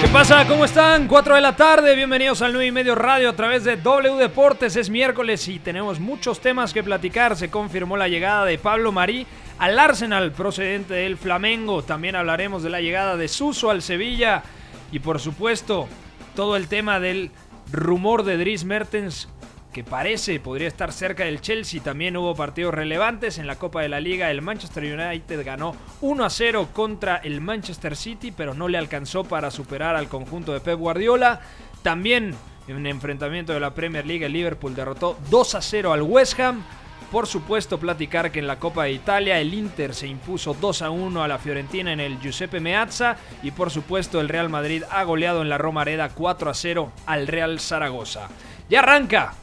¿Qué pasa? ¿Cómo están? 4 de la tarde, bienvenidos al 9 y medio radio a través de W Deportes. Es miércoles y tenemos muchos temas que platicar. Se confirmó la llegada de Pablo Marí al Arsenal procedente del Flamengo. También hablaremos de la llegada de Suso al Sevilla. Y por supuesto, todo el tema del rumor de Dries Mertens que parece podría estar cerca del Chelsea. También hubo partidos relevantes en la Copa de la Liga. El Manchester United ganó 1 a 0 contra el Manchester City, pero no le alcanzó para superar al conjunto de Pep Guardiola. También en un enfrentamiento de la Premier League, el Liverpool derrotó 2 a 0 al West Ham. Por supuesto, platicar que en la Copa de Italia el Inter se impuso 2 a 1 a la Fiorentina en el Giuseppe Meazza. Y por supuesto, el Real Madrid ha goleado en la Romareda 4 a 0 al Real Zaragoza. Ya arranca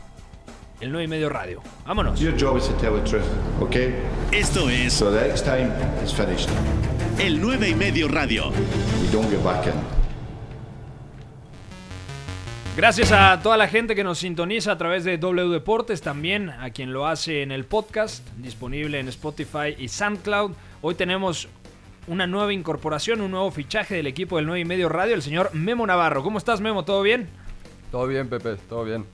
el 9 y medio radio. Vámonos. Your job is to tell the truth, okay? Esto es So the next time is finished. el 9 y medio radio. You don't get back in. Gracias a toda la gente que nos sintoniza a través de W Deportes, también a quien lo hace en el podcast, disponible en Spotify y SoundCloud. Hoy tenemos una nueva incorporación, un nuevo fichaje del equipo del 9 y medio radio, el señor Memo Navarro. ¿Cómo estás, Memo? ¿Todo bien? Todo bien, Pepe, todo bien.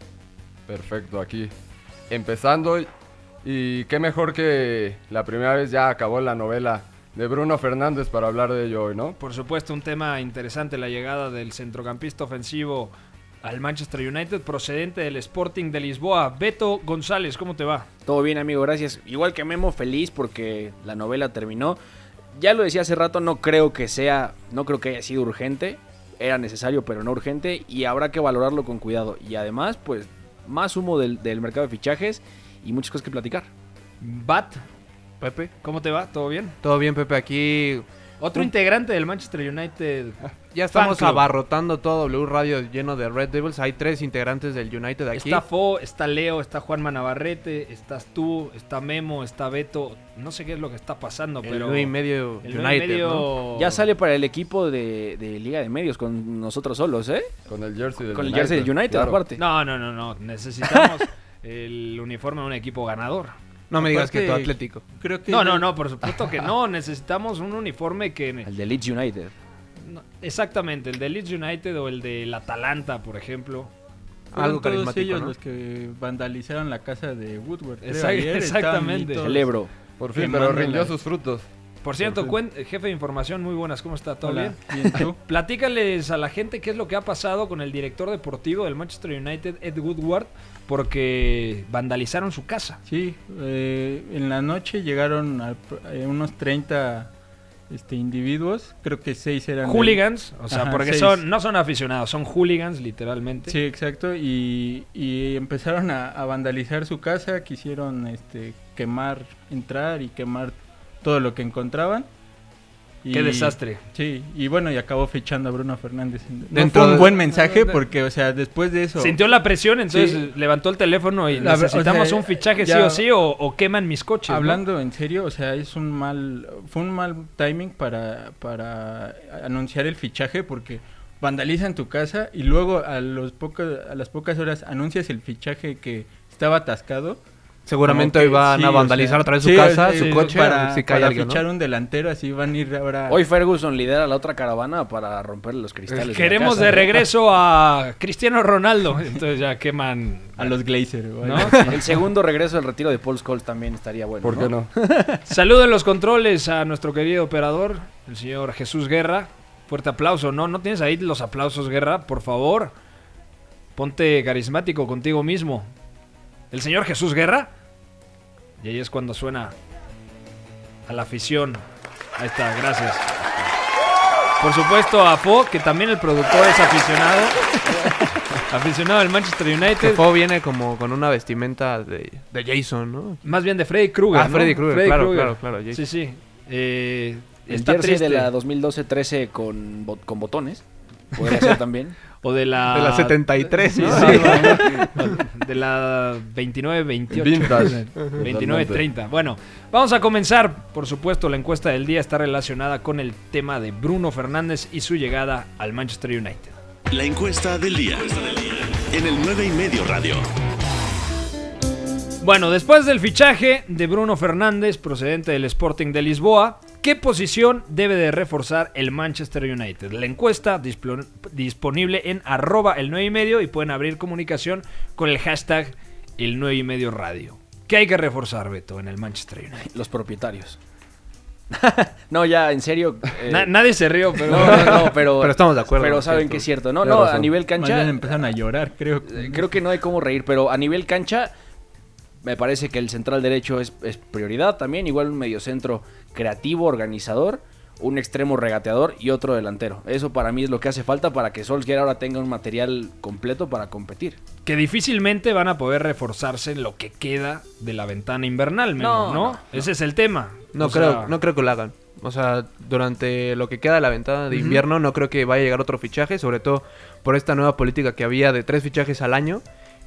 Perfecto, aquí empezando. Y qué mejor que la primera vez ya acabó la novela de Bruno Fernández para hablar de ello hoy, ¿no? Por supuesto, un tema interesante, la llegada del centrocampista ofensivo al Manchester United, procedente del Sporting de Lisboa. Beto González, ¿cómo te va? Todo bien, amigo, gracias. Igual que Memo, feliz porque la novela terminó. Ya lo decía hace rato, no creo que sea, no creo que haya sido urgente. Era necesario, pero no urgente. Y habrá que valorarlo con cuidado. Y además, pues, más humo del, del mercado de fichajes y muchas cosas que platicar. Bat, Pepe, ¿cómo te va? ¿Todo bien? Todo bien, Pepe. Aquí Otro integrante del Manchester United. Ya estamos abarrotando todo W Radio lleno de Red Devils. Hay tres integrantes del United aquí. Está Fo, está Leo, está Juanma Navarrete, estás tú, está Memo, está Beto. No sé qué es lo que está pasando, el pero. y medio el United, medio- ¿no? Ya sale para el equipo de, de Liga de Medios con nosotros solos, ¿eh? Con el jersey del Con el jersey del United, claro. aparte. No, no, no, no. Necesitamos el uniforme de un equipo ganador. No me digas que tu Atlético. Creo que No, no, no, por supuesto que no. Necesitamos un uniforme que. El de Leeds United. Exactamente, el de Leeds United o el del Atalanta, por ejemplo. Algo todos carismático, ellos ¿no? los que vandalizaron la casa de Woodward. creo, Exact- ayer, estaban exactamente. ahí todos. Ebro. Por fin, pero rindió sus frutos. Por cierto, cuen- jefe de información, muy buenas, ¿cómo está? ¿Todo Hola, bien? bien, ¿tú? Platícales a la gente qué es lo que ha pasado con el director deportivo del Manchester United, Ed Woodward, porque vandalizaron su casa. Sí, eh, en la noche llegaron a- eh, unos 30 este, individuos. Creo que 6 eran... Hooligans, o sea, Ajá, porque seis. son no son aficionados, son hooligans literalmente. Sí, exacto. Y, y empezaron a, a vandalizar su casa. Quisieron este, quemar, entrar y quemar todo lo que encontraban. Qué desastre. Sí, y bueno, y acabó fichando a Bruno Fernández. No Dentro fue un buen mensaje porque, o sea, después de eso... Sintió la presión, entonces Sí. levantó el teléfono y La necesitamos o sea, un fichaje sí o sí o, o queman mis coches. ¿no? Hablando en serio, o sea, es un mal, fue un mal timing para, para anunciar el fichaje porque vandalizan tu casa y luego a los pocos, a las pocas horas anuncias el fichaje que estaba atascado. Seguramente hoy que van sí, a o vandalizar sea, otra vez su sí, casa, sí, su coche, para, si cae para alguien, ¿no? fichar un delantero, así van a ir ahora. Hoy Ferguson lidera la otra caravana para romper los cristales. Queremos casa, de ¿no? regreso a Cristiano Ronaldo. Entonces ya queman. a los Glazer. güey. ¿no? El segundo regreso del retiro de Paul Scholes también estaría bueno. ¿Por qué no? Saludo en los controles a nuestro querido operador, el señor Jesús Guerra. Fuerte aplauso. No, no tienes ahí los aplausos, Guerra, por favor. Ponte carismático contigo mismo. El señor Jesús Guerra. Y ahí es cuando suena a la afición. Ahí está, gracias. Por supuesto a Fo, que también el productor es aficionado. aficionado del Manchester United. Fo viene como con una vestimenta de, de Jason, ¿no? Más bien de Freddy Krueger. Ah, ¿no? Freddy Krueger, claro, claro, claro, Jason. Sí, sí. Eh, El está jersey triste. de la 2012-13 con, bot- con botones. Podría ser también. o de la... De la 73, ¿no? Sí, de la 29-28. Vintage. 29-30. Bueno, vamos a comenzar. Por supuesto, la encuesta del día está relacionada con el tema de Bruno Fernández y su llegada al Manchester United. La encuesta del día. En el 9 y medio radio. Bueno, después del fichaje de Bruno Fernández, procedente del Sporting de Lisboa, ¿qué posición debe de reforzar el Manchester United? La encuesta disponible en arroba el 9 y medio y pueden abrir comunicación con el hashtag el 9 y medio radio. ¿Qué hay que reforzar, Beto, en el Manchester United? Los propietarios. no, ya, en serio. eh, Na- nadie se rió, pero... no, no, no, pero, Pero estamos de acuerdo, Pero saben Cierto. que es cierto. No, no, a nivel cancha. bien empezaron a llorar, creo. eh, Creo que no hay cómo reír, pero a nivel cancha. Me parece que el central derecho es, es prioridad también. Igual un mediocentro creativo, organizador. Un extremo regateador y otro delantero. Eso para mí es lo que hace falta para que Solskjaer ahora tenga un material completo para competir. que difícilmente van a poder reforzarse en lo que queda de la ventana invernal, No, ¿no? no, Ese es el tema. No O creo, sea, no creo que lo hagan. O sea, durante lo que queda de la ventana de invierno, no creo que vaya a llegar otro fichaje, sobre todo por esta nueva política que había de tres fichajes al año.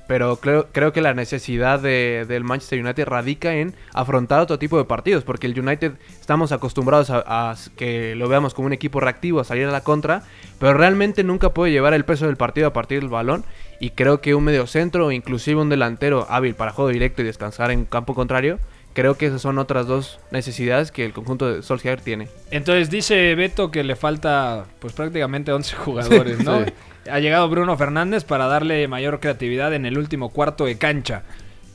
Pero creo, creo que la necesidad de- del Manchester United radica en afrontar otro tipo de partidos, porque el United estamos acostumbrados a, que lo veamos como un equipo reactivo, a salir a la contra, pero realmente nunca puede llevar el peso del partido a partir del balón. Y creo que un mediocentro o inclusive un delantero hábil para juego directo y descansar en campo contrario, creo que esas son otras dos necesidades que el conjunto de Solskjaer tiene. Entonces dice Beto que le falta pues prácticamente 11 jugadores, ¿no? Sí. Ha llegado Bruno Fernández para darle mayor creatividad en el último cuarto de cancha.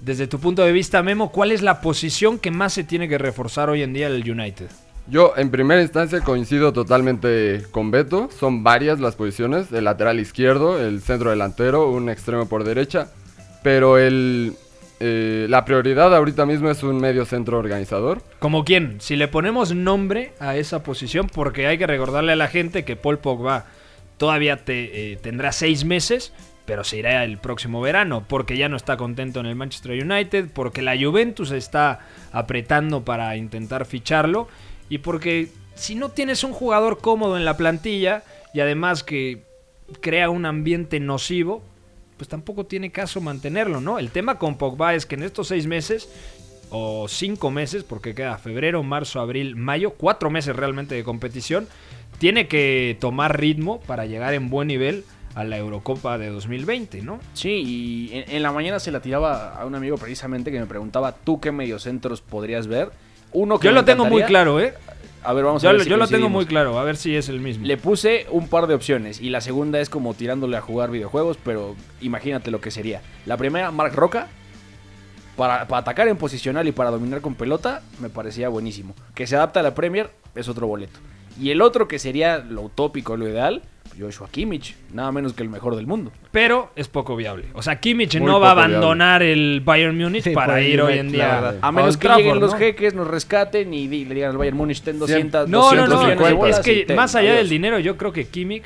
Desde tu punto de vista, Memo, ¿cuál es la posición que más se tiene que reforzar hoy en día el United? Yo en primera instancia coincido totalmente con Beto. Son varias las posiciones. El lateral izquierdo, el centro delantero, un extremo por derecha. Pero el, eh, la prioridad ahorita mismo es un medio centro organizador. ¿Como quién? Si le ponemos nombre a esa posición, porque hay que recordarle a la gente que Paul Pogba todavía eh, tendrá seis meses, pero se irá el próximo verano, porque ya no está contento en el Manchester United, porque la Juventus está apretando para intentar ficharlo, y porque si no tienes un jugador cómodo en la plantilla, y además que crea un ambiente nocivo, pues tampoco tiene caso mantenerlo, ¿no? El tema con Pogba es que en estos seis meses o cinco meses, porque queda febrero, marzo, abril, mayo, cuatro meses realmente de competición, tiene que tomar ritmo para llegar en buen nivel a la Eurocopa de 2020, ¿no? Sí, y en, en la mañana se la tiraba a un amigo precisamente que me preguntaba, ¿tú qué mediocentros podrías ver? Uno que Yo lo tengo muy claro, ¿eh? A ver, vamos a Yo, ver lo- si yo lo tengo muy claro, a ver si es el mismo. Le puse un par de opciones y la segunda es como tirándole a jugar videojuegos, pero imagínate lo que sería. La primera, Mark Roca, para, para atacar en posicional y para dominar con pelota, me parecía buenísimo. Que se adapta a la Premier es otro boleto. Y el otro que sería lo utópico, lo ideal, Joshua Kimmich, nada menos que el mejor del mundo. Pero es poco viable. O sea, Kimmich Muy no va a viable. abandonar el Bayern Múnich Sí, para ir hoy en día. A menos que lleguen los ¿no? jeques, nos rescaten y le digan al Bayern Múnich, ten 200, No, no, 200 no. Es que más allá adiós. del dinero, yo creo que Kimmich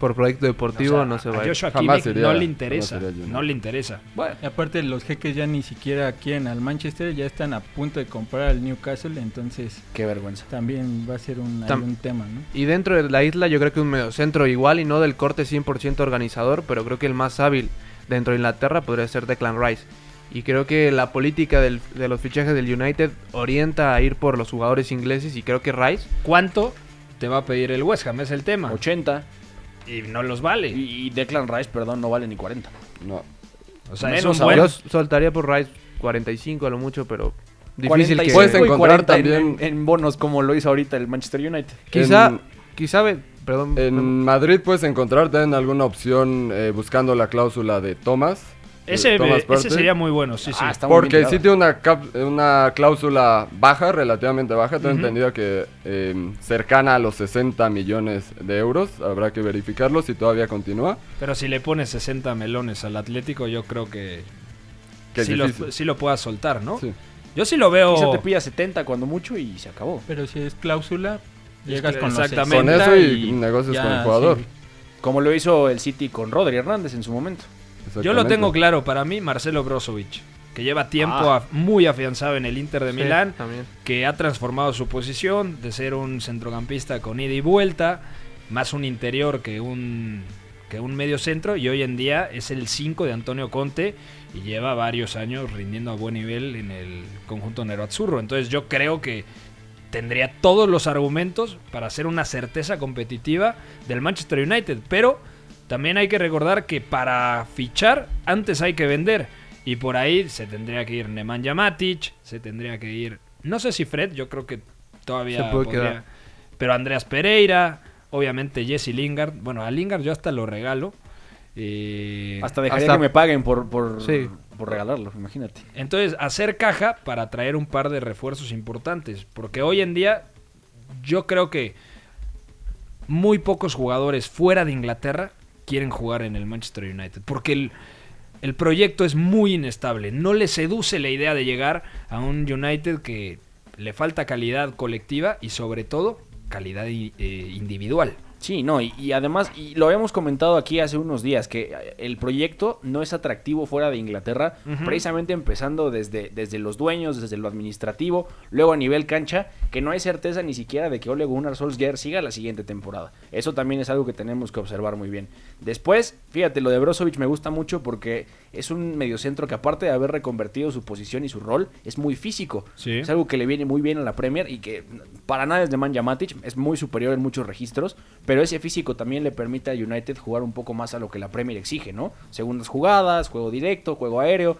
Por proyecto deportivo o sea, no se va a ir. Joshua Kimmich iría- no le interesa. No le interesa. Bueno, Y aparte los jeques ya ni siquiera quieren al Manchester, ya están a punto de comprar al Newcastle, entonces qué vergüenza. también va a ser un, ahí Tam- un tema, ¿no? Y dentro de la isla yo creo que un mediocentro igual y no del corte 100% organizador, pero creo que el más hábil dentro de Inglaterra podría ser Declan Rice. Y creo que la política del- de los fichajes del United orienta a ir por los jugadores ingleses y creo que Rice ¿Cuánto te va a pedir el West Ham? Es el tema. 80 Y no los vale. y, y Declan Rice, perdón, no vale ni 40. No. O sea, Menos es un buen... yo soltaría por Rice 45 a lo mucho, pero difícil 45 que... Puedes encontrar 40 en- también- en, en bonos como lo hizo ahorita el Manchester United. Quizá, En- quizá, ve- perdón, En Madrid puedes encontrar también alguna opción eh, buscando la cláusula de Thomas. De Ese, ese sería muy bueno, sí, sí. Ah, está muy Porque sí tiene una, cap- una cláusula baja, relativamente baja. Tengo entendido que eh, cercana a los 60 millones de euros. Habrá que verificarlo si todavía continúa. Pero si le pones 60 melones al Atlético, yo creo que, Que sí, lo, sí lo pueda soltar, ¿no? Sí. Yo sí lo veo... Quizá te pilla 70 cuando mucho y se acabó. Pero si es cláusula, llegas que con los exactamente. Con 60 eso y negocias ya, con el jugador. sí. Como lo hizo el City con Rodri Hernández en su momento. Yo lo tengo claro, para mí, Marcelo Brozovic, que lleva tiempo Ah. muy afianzado en el Inter de sí, Milán, también. que ha transformado su posición de ser un centrocampista con ida y vuelta, más un interior que un que un medio centro y hoy en día es el 5 de Antonio Conte y lleva varios años rindiendo a buen nivel en el conjunto Nero-Azzurro. Entonces yo creo que tendría todos los argumentos para ser una certeza competitiva del Manchester United, pero también hay que recordar que para fichar antes hay que vender y por ahí se tendría que ir Nemanja Matic, se tendría que ir no sé si Fred, yo creo que todavía Se puede podría- quedar. pero Andreas Pereira, obviamente Jesse Lingard, bueno, a Lingard yo hasta lo regalo. eh, Hasta dejaría Hasta- que me paguen por, por, Sí. por regalarlo, imagínate. Entonces, hacer caja para traer un par de refuerzos importantes. Porque hoy en día, yo creo que muy pocos jugadores fuera de Inglaterra quieren jugar en el Manchester United. Porque el, el proyecto es muy inestable. No le seduce la idea de llegar a un United que le falta calidad colectiva y sobre todo calidad eh, individual. Sí, no, y, y además, y lo habíamos comentado aquí hace unos días, que eh, el proyecto no es atractivo fuera de Inglaterra, precisamente empezando desde, desde los dueños, desde lo administrativo, luego a nivel cancha, que no hay certeza ni siquiera de que Ole Gunnar Solskjaer siga la siguiente temporada. Eso también es algo que tenemos que observar muy bien. Después, fíjate, lo de Brozovic me gusta mucho porque es un mediocentro que aparte de haber reconvertido su posición y su rol, es muy físico. Sí. Es algo que le viene muy bien a la Premier y que para nada es de Manja Matic, es muy superior en muchos registros, pero ese físico también le permite a United jugar un poco más a lo que la Premier exige, ¿no? Segundas jugadas, juego directo, juego aéreo,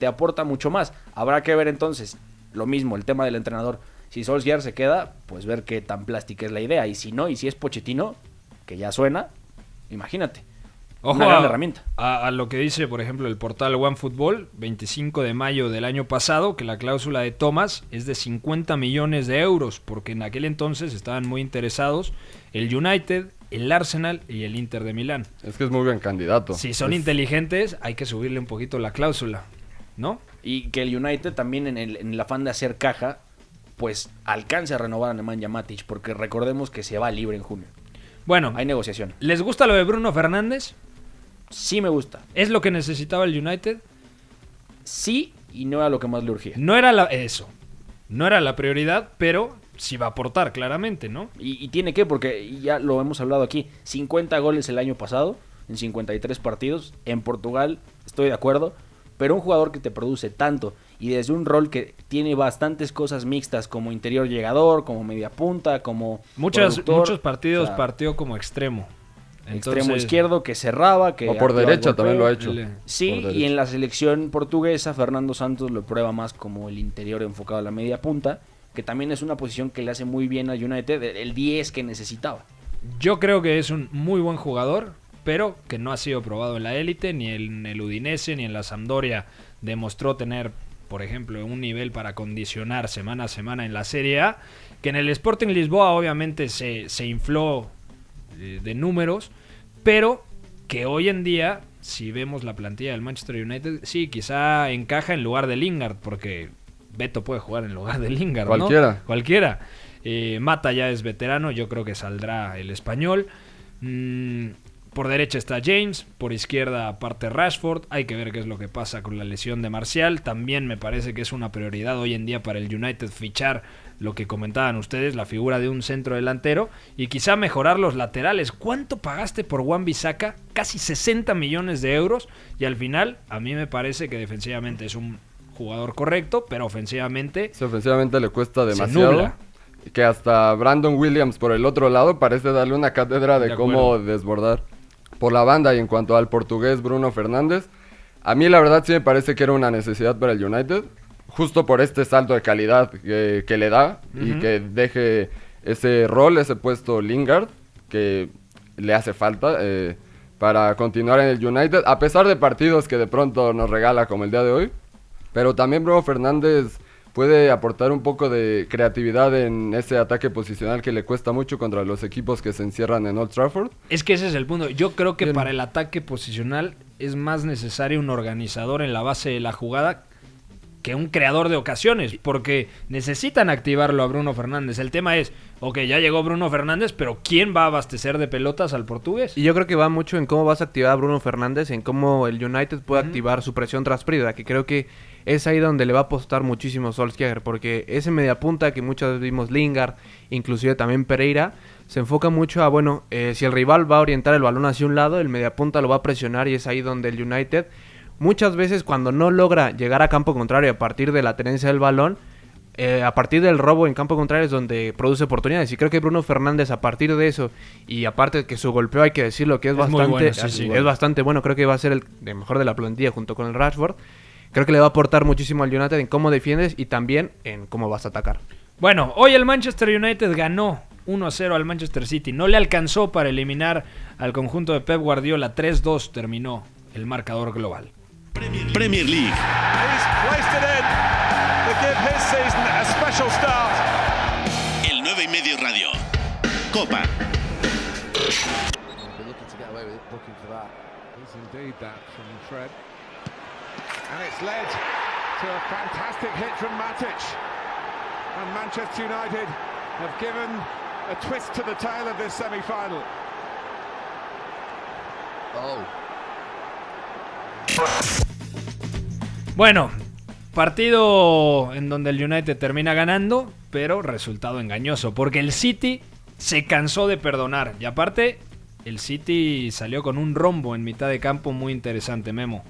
te aporta mucho más. Habrá que ver entonces, lo mismo, el tema del entrenador. Si Solskjaer se queda, pues ver qué tan plástica es la idea. Y si no, y si es Pochettino, que ya suena, imagínate. Ojo Una gran a, herramienta. a- a lo que dice, por ejemplo, el portal OneFootball, 25 de mayo del año pasado, que la cláusula de Thomas es de 50 millones de euros, porque en aquel entonces estaban muy interesados el United, el Arsenal y el Inter de Milán. Es que es muy buen candidato. Si son Es- inteligentes, hay que subirle un poquito la cláusula, ¿no? Y que el United también en el, en el afán de hacer caja, pues alcance a renovar a Nemanja Matic, porque recordemos que se va libre en junio. Bueno, Hay negociación. ¿les gusta lo de Bruno Fernández? Sí me gusta. ¿Es lo que necesitaba el United? Sí y no era lo que más le urgía. No era la, eso, no era la prioridad, pero sí va a aportar claramente, ¿no? Y, y tiene que, porque ya lo hemos hablado aquí, 50 goles el año pasado, en 53 partidos. En Portugal, estoy de acuerdo. Pero un jugador que te produce tanto y desde un rol que tiene bastantes cosas mixtas como interior llegador, como media punta, como Muchas, muchos partidos o sea, partió como extremo. Extremo izquierdo que cerraba, que O por derecha también lo ha hecho. Sí, y en la selección portuguesa Fernando Santos lo prueba más como el interior enfocado a la media punta, que también es una posición que le hace muy bien a United, el 10 que necesitaba. Yo creo que es un muy buen jugador, pero que no ha sido probado en la élite, ni en el Udinese, ni en la Sampdoria. Demostró tener, por ejemplo, un nivel para condicionar semana a semana en la Serie A, que en el Sporting Lisboa obviamente se, se infló de números, pero que hoy en día, si vemos la plantilla del Manchester United, sí, quizá encaja en lugar de Lingard, porque Beto puede jugar en lugar de Lingard. ¿no? Cualquiera. Cualquiera. Eh, Mata ya es veterano, yo creo que saldrá el español. Mm, por derecha está James, por izquierda aparte Rashford. Hay que ver qué es lo que pasa con la lesión de Marcial. También me parece que es una prioridad hoy en día para el United fichar lo que comentaban ustedes, la figura de un centro delantero y quizá mejorar los laterales. ¿Cuánto pagaste por Juan Bisaca? Casi 60 millones de euros y al final a mí me parece que defensivamente es un jugador correcto, pero ofensivamente Sí, ofensivamente le cuesta demasiado. Que hasta Brandon Williams por el otro lado parece darle una cátedra de, De cómo desbordar por la banda. Y en cuanto al portugués Bruno Fernández, a mí la verdad sí me parece que era una necesidad para el United. Justo por este salto de calidad que, que le da y que deje ese rol, ese puesto Lingard, que le hace falta eh, para continuar en el United, a pesar de partidos que de pronto nos regala como el día de hoy. Pero también Bruno Fernández puede aportar un poco de creatividad en ese ataque posicional que le cuesta mucho contra los equipos que se encierran en Old Trafford. Es que ese es el punto. Yo creo que Bien. para el ataque posicional es más necesario un organizador en la base de la jugada que un creador de ocasiones, porque necesitan activarlo a Bruno Fernández. El tema es, ok, ya llegó Bruno Fernández, pero ¿quién va a abastecer de pelotas al portugués? Y yo creo que va mucho en cómo vas a activar a Bruno Fernández, en cómo el United puede activar su presión tras Prida, que creo que es ahí donde le va a apostar muchísimo Solskjaer, porque ese mediapunta que muchas veces vimos Lingard, inclusive también Pereira, se enfoca mucho a, bueno, eh, si el rival va a orientar el balón hacia un lado, el mediapunta lo va a presionar y es ahí donde el United muchas veces cuando no logra llegar a campo contrario a partir de la tenencia del balón, eh, a partir del robo en campo contrario es donde produce oportunidades. Y creo que Bruno Fernández, a partir de eso, y aparte de que su golpeo hay que decirlo que es, bastante, bueno, sí, sí. es bastante bueno, creo que va a ser el de mejor de la plantilla junto con el Rashford. Creo que le va a aportar muchísimo al United en cómo defiendes y también en cómo vas a atacar. Bueno, hoy el Manchester United ganó 1-0 al Manchester City. No le alcanzó para eliminar al conjunto de Pep Guardiola. 3-2 terminó el marcador global. Premier League. He's quite ahead to give his season a special start. El 9 y medio radio. Copa. looking to get away with it, booking for that. Is indeed that from Fred. And it's led to a fantastic hit from Matic. And Manchester United have given a twist to the tail of this semi-final. Oh. Bueno, partido en donde el United termina ganando, pero resultado engañoso, porque el City se cansó de perdonar. Y aparte, el City salió con un rombo en mitad de campo muy interesante, Memo.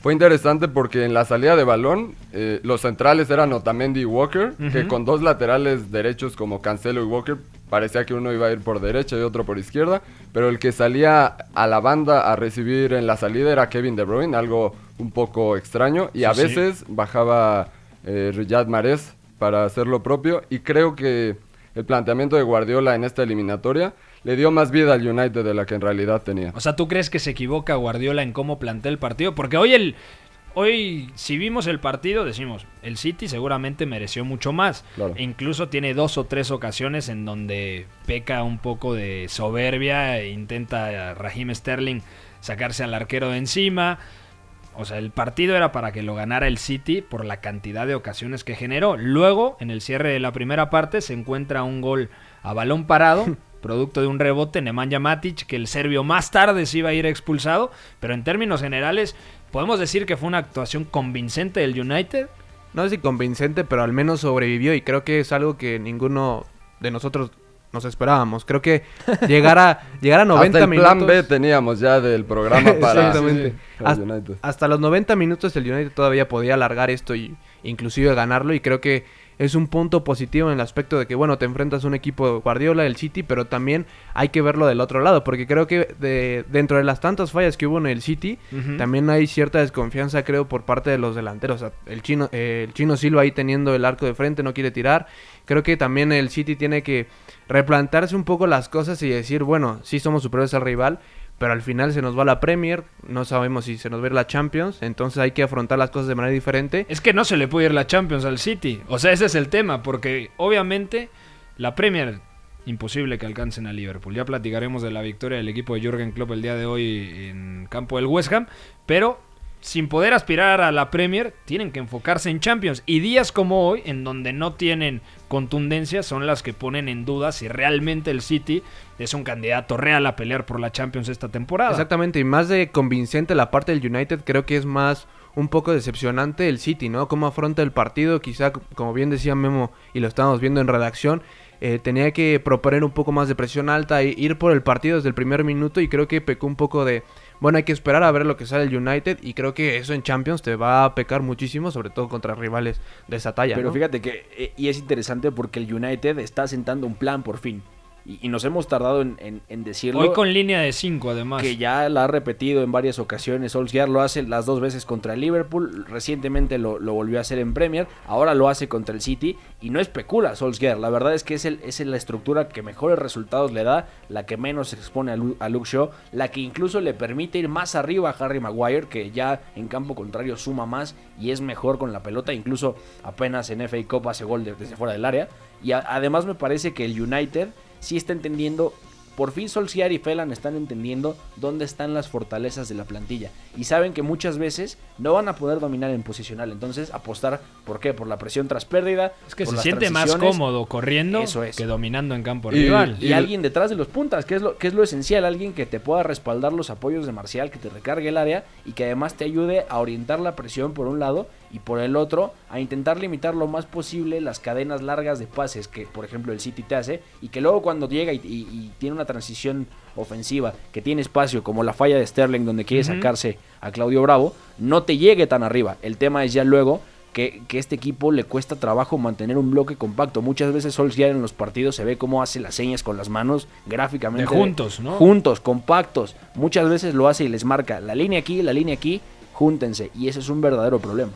Fue interesante porque en la salida de balón eh, los centrales eran Otamendi y Walker, que con dos laterales derechos como Cancelo y Walker parecía que uno iba a ir por derecha y otro por izquierda, pero el que salía a la banda a recibir en la salida era Kevin De Bruyne, algo un poco extraño, y a sí. veces bajaba eh, Riyad Mahrez para hacer lo propio, y creo que el planteamiento de Guardiola en esta eliminatoria le dio más vida al United de la que en realidad tenía. O sea, ¿tú crees que se equivoca Guardiola en cómo plantea el partido? Porque hoy el hoy si vimos el partido decimos, el City seguramente mereció mucho más. Claro. E incluso tiene dos o tres ocasiones en donde peca un poco de soberbia e intenta Raheem Sterling sacarse al arquero de encima. O sea, el partido era para que lo ganara el City por la cantidad de ocasiones que generó. Luego, en el cierre de la primera parte, se encuentra un gol a balón parado, producto de un rebote, Nemanja Matic, que el serbio más tarde se iba a ir expulsado. Pero en términos generales, podemos decir que fue una actuación convincente del United. No sé si convincente, pero al menos sobrevivió y creo que es algo que ninguno de nosotros nos esperábamos. Creo que llegar a, llegar a 90 Hasta el minutos... plan B teníamos ya del programa para Exactamente. Hasta, United. hasta los 90 minutos el United todavía podía alargar esto y inclusive ganarlo y creo que es un punto positivo en el aspecto de que bueno, te enfrentas a un equipo de Guardiola, el City, pero también hay que verlo del otro lado, porque creo que de, dentro de las tantas fallas que hubo en el City, también hay cierta desconfianza creo por parte de los delanteros. O sea, el chino eh, el chino Silva ahí teniendo el arco de frente no quiere tirar. Creo que también el City tiene que replantarse un poco las cosas y decir, bueno, sí somos superiores al rival, pero al final se nos va la Premier, no sabemos si se nos va a ir la Champions, entonces hay que afrontar las cosas de manera diferente. Es que no se le puede ir la Champions al City. O sea, ese es el tema, porque obviamente la Premier, imposible que alcancen a Liverpool. Ya platicaremos de la victoria del equipo de Jürgen Klopp el día de hoy en campo del West Ham, pero sin poder aspirar a la Premier, tienen que enfocarse en Champions. Y días como hoy, en donde no tienen contundencia, son las que ponen en duda si realmente el City es un candidato real a pelear por la Champions esta temporada. Exactamente, y más de convincente la parte del United, creo que es más un poco decepcionante el City, ¿no? Cómo afronta el partido, quizá, como bien decía Memo, y lo estábamos viendo en redacción, eh, tenía que proponer un poco más de presión alta e ir por el partido desde el primer minuto y creo que pecó un poco de, bueno, hay que esperar a ver lo que sale el United y creo que eso en Champions te va a pecar muchísimo, sobre todo contra rivales de esa talla. Pero ¿no? fíjate que, eh, y es interesante porque el United está sentando un plan por fin. Y, y nos hemos tardado en, en- en decirlo. Hoy con línea de 5 además. que ya la ha repetido en varias ocasiones. Solskjaer lo hace las dos veces contra el Liverpool. Recientemente lo, lo volvió a hacer en Premier. Ahora lo hace contra el City. Y no especula Solskjaer. La verdad es que es, el, es la estructura que mejores resultados le da. La que menos expone a, Lu- a Luke Shaw. La que incluso le permite ir más arriba a Harry Maguire. Que ya en campo contrario suma más. Y es mejor con la pelota. Incluso apenas en FA Cup hace gol de- desde fuera del área. Y a- además me parece que el United sí está entendiendo por fin Solskjaer y Felan están entendiendo dónde están las fortalezas de la plantilla y saben que muchas veces no van a poder dominar en posicional, entonces apostar ¿por qué? Por la presión tras pérdida, Es que por se las siente más cómodo corriendo Eso es. que dominando en campo Y- rival. y, Y- alguien detrás de los puntas, que es lo que es lo esencial, alguien que te pueda respaldar los apoyos de Marcial, que te recargue el área y que además te ayude a orientar la presión por un lado y por el otro a intentar limitar lo más posible las cadenas largas de pases que por ejemplo el City te hace y que luego cuando llega y, y- y tiene una transición ofensiva que tiene espacio como la falla de Sterling donde quiere sacarse a Claudio Bravo no te llegue tan arriba el tema es ya luego que, que este equipo le cuesta trabajo mantener un bloque compacto. Muchas veces Solskjaer en los partidos se ve cómo hace las señas con las manos gráficamente. De juntos, ¿no? Juntos, compactos. Muchas veces lo hace y les marca la línea aquí, la línea aquí, júntense. Y ese es un verdadero problema.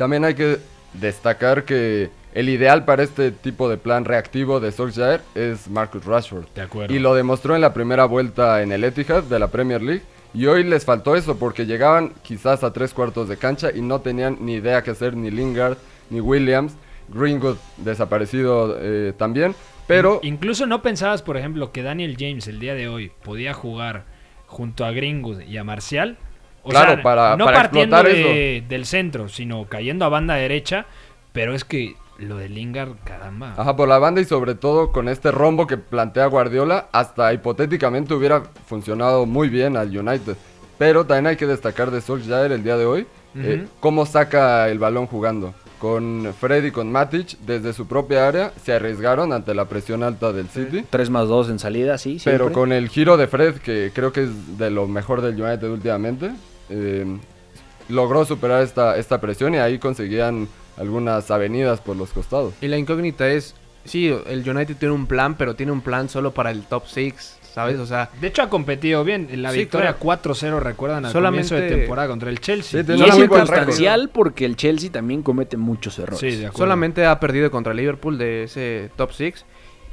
También hay que destacar que el ideal para este tipo de plan reactivo de Solskjaer es Marcus Rashford. De acuerdo. Y lo demostró en la primera vuelta en el Etihad de la Premier League. Y hoy les faltó eso porque llegaban quizás a tres cuartos de cancha y no tenían ni idea qué hacer ni Lingard ni Williams. Greenwood desaparecido eh, también. Pero Incluso no pensabas, por ejemplo, que Daniel James el día de hoy podía jugar junto a Greenwood y a Marcial. O Claro, sea, para- no para partiendo explotar de- del centro, sino cayendo a banda derecha. Pero es que lo de Lingard, caramba. Ajá, por la banda y sobre todo con este rombo que plantea Guardiola, hasta hipotéticamente hubiera funcionado muy bien al United. Pero también hay que destacar de Solskjaer el día de hoy, eh, cómo saca el balón jugando. Con Freddy y con Matic, desde su propia área, se arriesgaron ante la presión alta del City. 3 más 2 en salida, sí. Pero siempre. con el giro de Fred, que creo que es de lo mejor del United últimamente, eh, logró superar esta, esta presión y ahí conseguían algunas avenidas por los costados. Y la incógnita es, sí, el United tiene un plan, pero tiene un plan solo para el top 6, ¿sabes? O sea, De hecho, ha competido bien. En la Sí, victoria claro. 4-0, recuerdan, al Solamente- comienzo de temporada contra el Chelsea. Sí, Y es circunstancial porque el Chelsea también comete muchos errores. Sí, de acuerdo. solamente ha perdido contra Liverpool de ese top 6.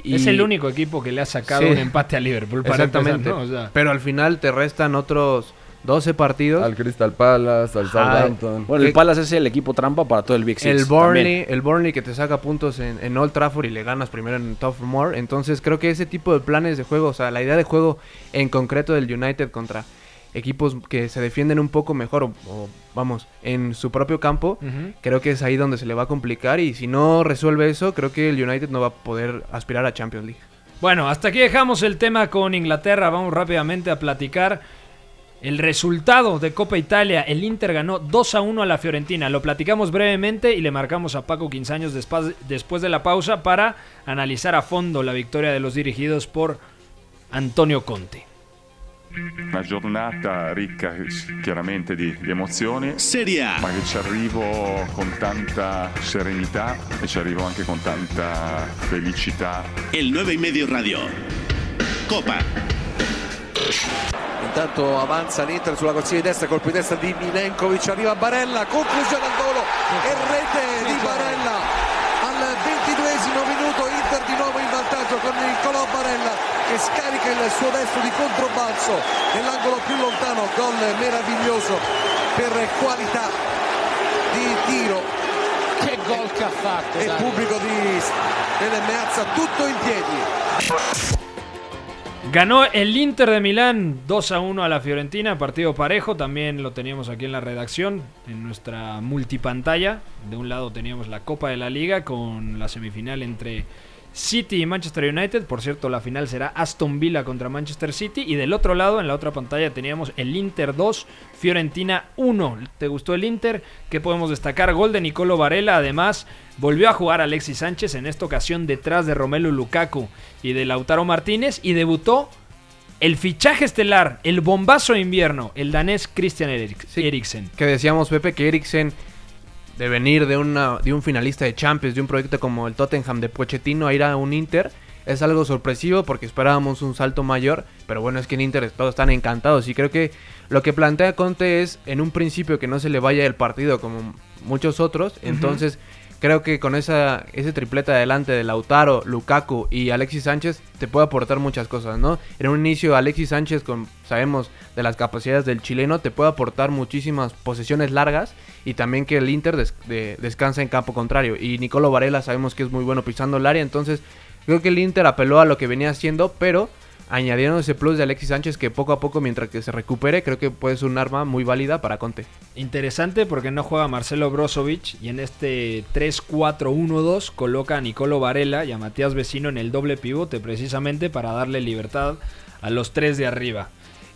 Y... Es el único equipo que le ha sacado Sí. un empate a Liverpool. Para Exactamente. empezar, ¿no? O sea, Pero al final te restan otros 12 partidos. Al Crystal Palace, al Southampton. Bueno, el ¿Qué- Palace es el equipo trampa para todo el Big Six. el también. Burnley, el Burnley que te saca puntos en, en Old Trafford y le ganas primero en Tough Moor. Entonces creo que ese tipo de planes de juego, o sea, la idea de juego en concreto del United contra equipos que se defienden un poco mejor o, o, vamos, en su propio campo, creo que es ahí donde se le va a complicar y si no resuelve eso, creo que el United no va a poder aspirar a Champions League. Bueno, hasta aquí dejamos el tema con Inglaterra. Vamos rápidamente a platicar el resultado de Copa Italia. El Inter ganó 2 a 1 a la Fiorentina. Lo platicamos brevemente y le marcamos a Paco Quinzaños después, después de la pausa para analizar a fondo la victoria de los dirigidos por Antonio Conte. Una giornata ricca chiaramente di, di emozioni, Serie A. ma che ci arrivo con tanta serenità e ci arrivo anche con tanta felicità. El 9 y medio radio. Copa. Intanto avanza l'Inter sulla corsia di destra, colpo di destra di Milenkovic, arriva Barella, conclusione al volo e rete di Barella al ventiduesimo minuto, Inter di nuovo in vantaggio con Nicolò Barella che scarica il suo destro di controbalzo nell'angolo più lontano, gol meraviglioso per qualità di tiro. Che gol che ha fatto! E il pubblico di delle Meazza tutto in piedi. Ganó el Inter de Milán 2 a 1 a la Fiorentina, partido parejo, también lo teníamos aquí en la redacción, en nuestra multipantalla. De un lado teníamos la Copa de la Liga con la semifinal entre City y Manchester United, por cierto la final será Aston Villa contra Manchester City y del otro lado en la otra pantalla teníamos el Inter 2, Fiorentina 1. ¿Te gustó el Inter? ¿Qué podemos destacar? Gol de Nicolo Varela, además volvió a jugar Alexis Sánchez en esta ocasión detrás de Romelu Lukaku y de Lautaro Martínez y debutó el fichaje estelar, el bombazo de invierno, el danés Christian. Eriksen. Que decíamos, Pepe, que Eriksen, de venir de, una, de un finalista de Champions, de un proyecto como el Tottenham de Pochettino a ir a un Inter, es algo sorpresivo porque esperábamos un salto mayor, pero bueno, es que en Inter todos están encantados y creo que lo que plantea Conte es en un principio que no se le vaya el partido como muchos otros, entonces creo que con esa ese triplete adelante de Lautaro, Lukaku y Alexis Sánchez te puede aportar muchas cosas, ¿no? En un inicio Alexis Sánchez con sabemos de las capacidades del chileno te puede aportar muchísimas posesiones largas y también que el Inter des- de- descansa en campo contrario y Nicolo Varela sabemos que es muy bueno pisando el área, entonces creo que el Inter apeló a lo que venía haciendo, pero añadieron ese plus de Alexis Sánchez que poco a poco mientras que se recupere creo que puede ser un arma muy válida para Conte. Interesante porque no juega Marcelo Brozovic y en este 3-4-1-2 coloca a Nicolo Varela y a Matías Vecino en el doble pivote precisamente para darle libertad a los tres de arriba.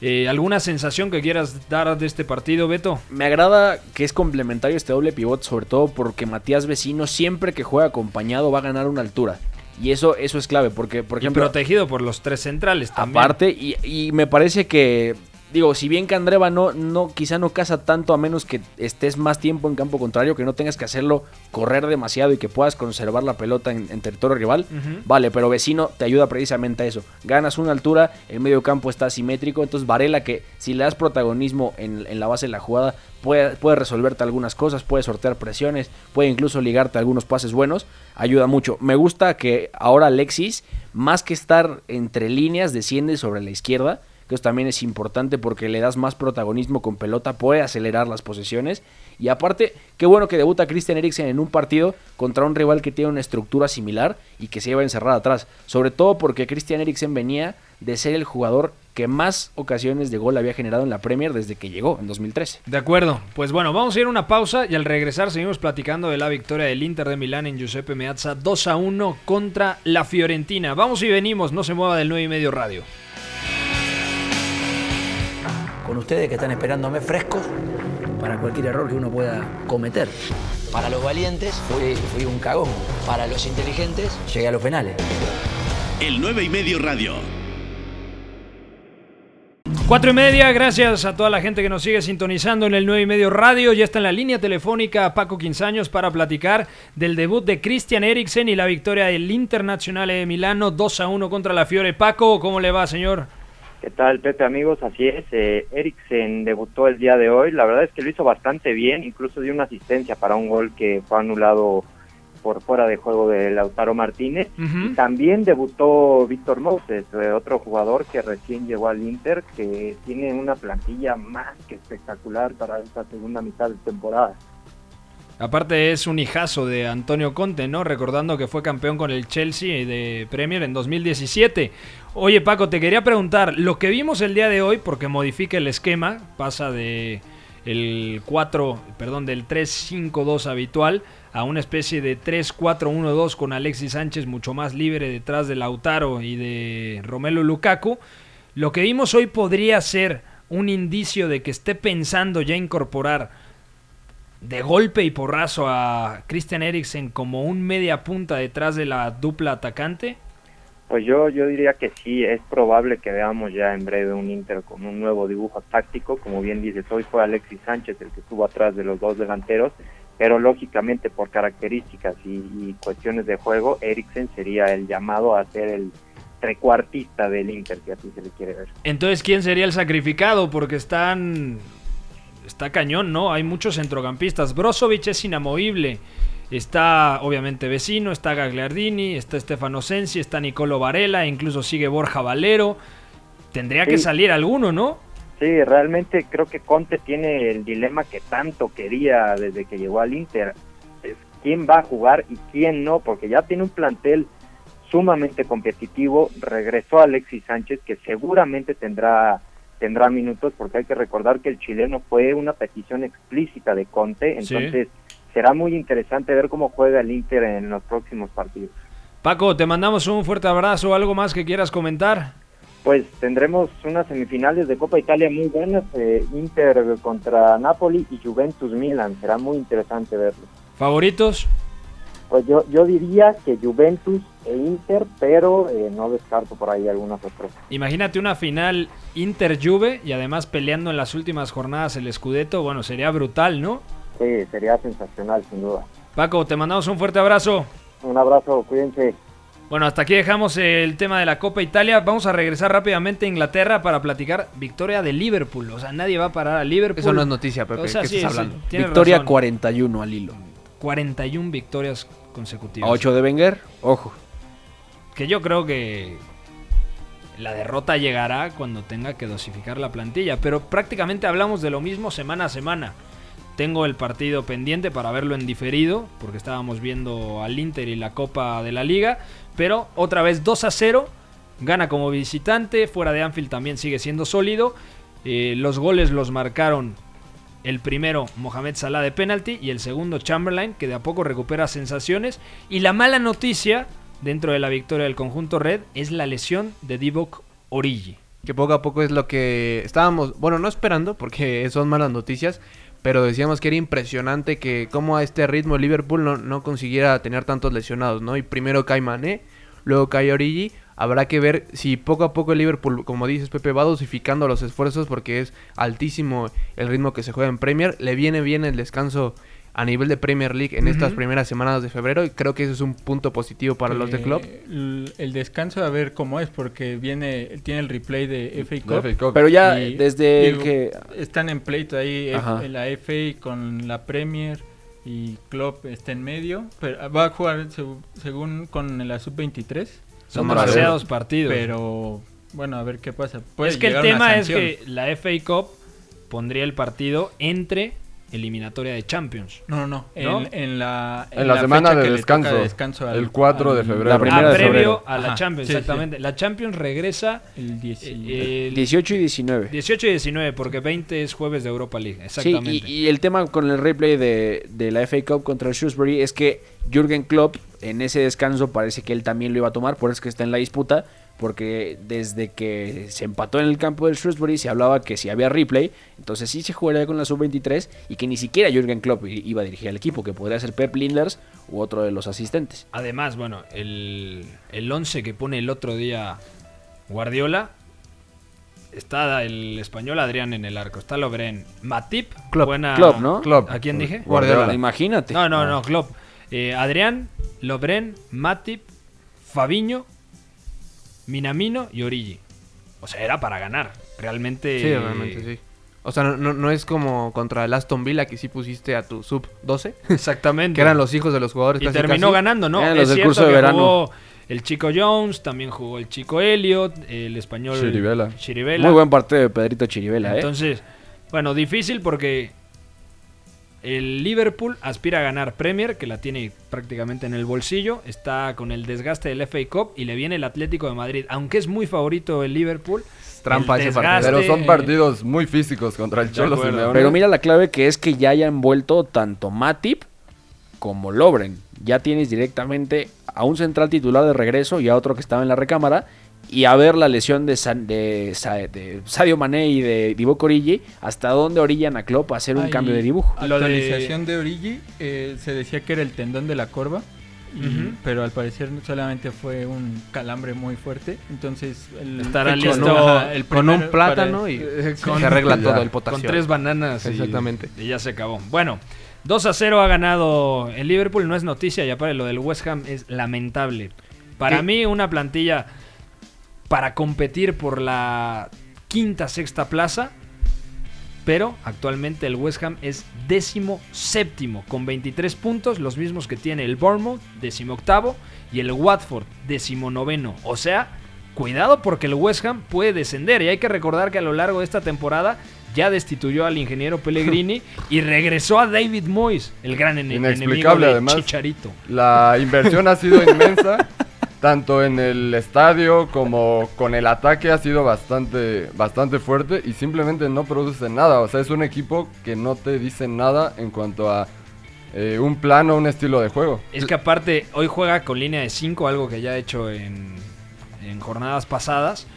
Eh, ¿Alguna sensación que quieras dar de este partido, Beto? Me agrada que es complementario este doble pivot, sobre todo porque Matías Vecino siempre que juega acompañado va a ganar una altura. Y eso, eso es clave, porque, por Y protegido por los tres centrales también. aparte, y, y me parece que, digo, si bien Candreva no, no, quizá no casa tanto a menos que estés más tiempo en campo contrario, que no tengas que hacerlo correr demasiado y que puedas conservar la pelota en, en territorio rival, vale, pero vecino te ayuda precisamente a eso. Ganas una altura, el medio campo está asimétrico, entonces Varela que si le das protagonismo en, en la base de la jugada, puede, puede resolverte algunas cosas, puede sortear presiones, puede incluso ligarte algunos pases buenos, ayuda mucho. Me gusta que ahora Alexis, más que estar entre líneas, desciende sobre la izquierda, también es importante porque le das más protagonismo con pelota, puede acelerar las posesiones. Y aparte, qué bueno que debuta Christian Eriksen en un partido contra un rival que tiene una estructura similar y que se lleva encerrada atrás. Sobre todo porque Christian Eriksen venía de ser el jugador que más ocasiones de gol había generado en la Premier desde que llegó en 2013. De acuerdo, pues bueno, vamos a ir a una pausa y al regresar seguimos platicando de la victoria del Inter de Milán en Giuseppe Meazza 2 a 1 contra la Fiorentina. Vamos y venimos, no se mueva del 9 y medio radio. Con ustedes que están esperándome frescos para cualquier error que uno pueda cometer. Para los valientes fui, fui un cagón. Para los inteligentes llegué a los penales. El 9 y medio radio. Cuatro y media, gracias a toda la gente que nos sigue sintonizando en el 9 y medio radio. Ya está en la línea telefónica Paco Quinzaños para platicar del debut de Christian Eriksen y la victoria del Internacional de Milano 2 a 1 contra la Fiore. Paco, ¿cómo le va, señor? ¿Qué tal, Pepe, amigos? Así es, eh, Eriksen debutó el día de hoy. La verdad es que lo hizo bastante bien, incluso dio una asistencia para un gol que fue anulado por fuera de juego de Lautaro Martínez. Ujú. También debutó Víctor Moses, eh, otro jugador que recién llegó al Inter, que tiene una plantilla más que espectacular para esta segunda mitad de temporada. Aparte es un hijazo de Antonio Conte, ¿no? Recordando que fue campeón con el Chelsea de Premier en 2017. Oye Paco, te quería preguntar, lo que vimos el día de hoy, porque modifica el esquema, pasa de el 4, perdón, del 3-5-2 habitual a una especie de 3-4-1-2 con Alexis Sánchez mucho más libre detrás de Lautaro y de Romelu Lukaku. Lo que vimos hoy podría ser un indicio de que esté pensando ya incorporar de golpe y porrazo a Christian Eriksen como un media punta detrás de la dupla atacante? Pues yo, yo diría que sí, es probable que veamos ya en breve un Inter con un nuevo dibujo táctico. Como bien dices, hoy fue Alexis Sánchez el que estuvo atrás de los dos delanteros, pero lógicamente por características y, y cuestiones de juego, Eriksen sería el llamado a ser el trecuartista del Inter, que así se le quiere ver. Entonces, ¿quién sería el sacrificado? Porque están... Está cañón, ¿no? Hay muchos centrocampistas. Brozovic es inamovible. Está, obviamente, Vecino, está Gagliardini, está Stefano Sensi, está Nicolo Varela, incluso sigue Borja Valero. Tendría que salir alguno, ¿no? Sí, realmente creo que Conte tiene el dilema que tanto quería desde que llegó al Inter. Es quién va a jugar y quién no, porque ya tiene un plantel sumamente competitivo. Regresó Alexis Sánchez, que seguramente tendrá tendrá minutos, porque hay que recordar que el chileno fue una petición explícita de Conte, Sí. Será muy interesante ver cómo juega el Inter en los próximos partidos. Paco, te mandamos un fuerte abrazo. ¿Algo más que quieras comentar? Pues tendremos unas semifinales de Copa Italia muy buenas, eh, Inter contra Napoli y Juventus Milan, será muy interesante verlo. ¿Favoritos? Pues yo, yo diría que Juventus e Inter, pero eh, no descarto por ahí algunas sorpresas. Imagínate una final Inter-Juve y además peleando en las últimas jornadas el Scudetto. Bueno, sería brutal, ¿no? Sí, sería sensacional sin duda. Paco, te mandamos un fuerte abrazo. Un abrazo, cuídense. Bueno, hasta aquí dejamos el tema de la Copa Italia. Vamos a regresar rápidamente a Inglaterra para platicar victoria de Liverpool. O sea, nadie va a parar a Liverpool. Eso no es noticia, Pepe. O sea, ¿Qué sí, estás sí, hablando? tienes Victoria razón. 41 al hilo. 41 victorias consecutivas. A 8 de Wenger, ojo. Que yo creo que la derrota llegará cuando tenga que dosificar la plantilla. Pero prácticamente hablamos de lo mismo semana a semana. Tengo el partido pendiente para verlo en diferido, porque estábamos viendo al Inter y la Copa de la Liga. Pero otra vez 2 a 0. Gana como visitante. Fuera de Anfield también sigue siendo sólido. Eh, los goles los marcaron el primero Mohamed Salah de penalti y el segundo Chamberlain, que de a poco recupera sensaciones. Y la mala noticia dentro de la victoria del conjunto red es la lesión de Divock Origi. que poco a poco es lo que estábamos, bueno, no esperando, porque son malas noticias, pero decíamos que era impresionante que como a este ritmo Liverpool no, no consiguiera tener tantos lesionados, ¿no? Y primero cae Mané, luego cae Origi, habrá que ver si poco a poco el Liverpool, como dices Pepe, va dosificando los esfuerzos porque es altísimo el ritmo que se juega en Premier, le viene bien el descanso a nivel de Premier League en estas primeras semanas de febrero y creo que eso es un punto positivo para los de club. El, el descanso a ver cómo es porque viene tiene el replay de FA Cup. FA Cup. Pero ya y, desde digo, que... están en pleito ahí F- la FA con la Premier y Klopp está en medio, pero va a jugar seg- según con la sub-23. Son demasiados partidos. Pero bueno, a ver qué pasa. Puede es que el tema es que la FA Cup pondría el partido entre eliminatoria de Champions. No, no, no. ¿No? En, en la, En la semana de que le toca descanso, descanso al- el 4 de febrero. La primera Ah, de previo febrero. a la Ajá, Champions, sí, sí. exactamente. La Champions regresa El 10 y- eh, el 18 y 19. 18 y 19, porque 20 es jueves de Europa League. Sí, Exactamente. y, y el tema con el replay de, de la FA Cup contra el Shrewsbury es que Jürgen Klopp en ese descanso parece que él también lo iba a tomar, por eso es que está en la disputa, porque desde que se empató en el campo del Shrewsbury se hablaba que si había replay, entonces sí se jugaría con la sub-23 y que ni siquiera Jürgen Klopp iba a dirigir al equipo, que podría ser Pep Linders u otro de los asistentes. Además, bueno, el, el 11 que pone el otro día Guardiola, está el español Adrián en el arco, está Lobren, Matip, Klopp. buena... Klopp, ¿no? Klopp. ¿A quién dije? Guardiola. Imagínate. No, no, no, Klopp. Eh, Adrián, Lobren, Matip, Fabiño, Minamino y Origi. O sea, era para ganar. Realmente... Sí, realmente sí. O sea, no, es como contra el Aston Villa que sí pusiste a tu sub 12, Exactamente. que eran los hijos de los jugadores. Y casi, terminó casi. ganando, ¿no? Eran los Es del cierto curso de que verano. jugó el chico Jones, también jugó el chico Elliot, el español Chirivella. Chirivella. Muy buen partido de Pedrito Chirivela, ¿eh? Entonces, bueno, difícil porque el Liverpool aspira a ganar Premier, que la tiene prácticamente en el bolsillo, está con el desgaste del FA Cup y le viene el Atlético de Madrid, aunque es muy favorito el Liverpool. Trampa el ese partido. desgaste- Pero son partidos muy físicos contra el Cholo. Simeone. Pero mira la clave que es que ya hayan vuelto tanto Matip como Lobren. Ya tienes directamente a un central titular de regreso y a otro que estaba en la recámara. Y a ver la lesión de, San- de, Sa- de Sadio Mané y de Divock Origi, hasta dónde orillan a Klopp a hacer un cambio de dibujo. De- Actualización de, Origi, eh, se decía que era el tendón de la corva, pero al parecer solamente fue un calambre muy fuerte. Entonces, el Estará listo ajá, el con primer- un plátano para- y con- se arregla Ya. todo el Con potasio. tres bananas. Exactamente. Y, ya se acabó. Bueno, 2 a 0 ha ganado el Liverpool. No es noticia. Y aparte lo del West Ham es lamentable. Para ¿Qué? mí, una plantilla para competir por la quinta, sexta plaza. Pero actualmente el West Ham es décimo séptimo con 23 puntos, los mismos que tiene el Bournemouth, décimo octavo, y el Watford, décimo noveno. O sea, cuidado porque el West Ham puede descender. Y hay que recordar que a lo largo de esta temporada ya destituyó al ingeniero Pellegrini y regresó a David Moyes, el gran ene- enemigo Inexplicable, de además. Chicharito. La inversión ha sido inmensa, tanto en el estadio como con el ataque ha sido bastante, bastante fuerte y simplemente no produce nada. O sea, es un equipo que no te dice nada en cuanto a eh, un plano, un estilo de juego. Es que aparte, hoy juega con línea de 5, algo que ya ha hecho en, en jornadas pasadas.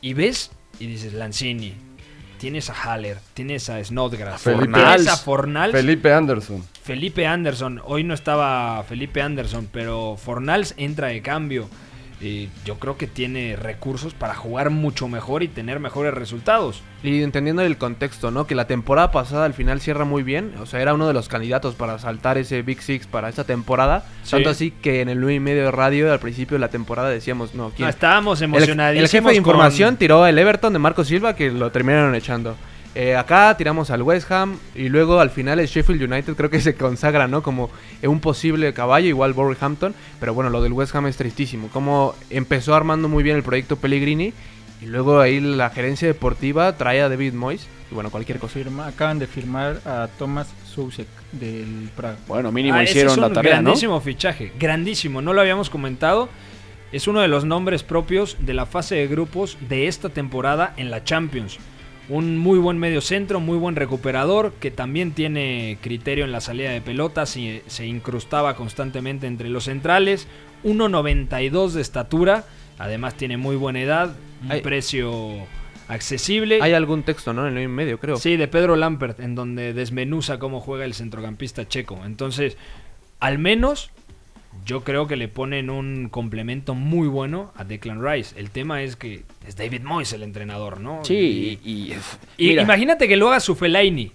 Y ves y dices, Lanzini, tienes a Haller, tienes a Snodgrass, Felipe- tienes a Fornals, Felipe Anderson. Felipe Anderson. Hoy no estaba Felipe Anderson, pero Fornals entra de cambio. Y yo creo que tiene recursos para jugar mucho mejor y tener mejores resultados. Y entendiendo el contexto, ¿no? Que la temporada pasada al final cierra muy bien. O sea, era uno de los candidatos para saltar ese Big Six para esta temporada. Sí. Tanto así que en el 9 y medio de radio al principio de la temporada decíamos, no, ¿quién? No, estábamos El- emocionadísimos. El, jefe de información con- tiró el Everton de Marco Silva que lo terminaron echando. Eh, acá tiramos al West Ham y luego al final el Sheffield United creo que se consagra, ¿no? Como un posible caballo, igual Wolverhampton. Pero bueno, lo del West Ham es tristísimo. Como empezó armando muy bien el proyecto Pellegrini y luego ahí la gerencia deportiva trae a David Moyes y bueno, cualquier cosa. Firma- acaban de firmar a Thomas Sousek del Praga. Bueno, mínimo Ah, ese hicieron es un la tarea, ¿no? grandísimo fichaje, grandísimo, no lo habíamos comentado. Es uno de los nombres propios de la fase de grupos de esta temporada en la Champions. Un muy buen medio centro, muy buen recuperador, que también tiene criterio en la salida de pelotas y se incrustaba constantemente entre los centrales. 1.92 de estatura, además tiene muy buena edad, un Hay- precio accesible. Hay algún texto, ¿no? En el medio, creo. Sí, de Pedro Lampert, en donde desmenuza cómo juega el centrocampista checo. Entonces, al menos yo creo que le ponen un complemento muy bueno a Declan Rice. El tema es que es David Moyes el entrenador, ¿no? Sí, y, y- Y mira, imagínate que lo haga su Fellaini.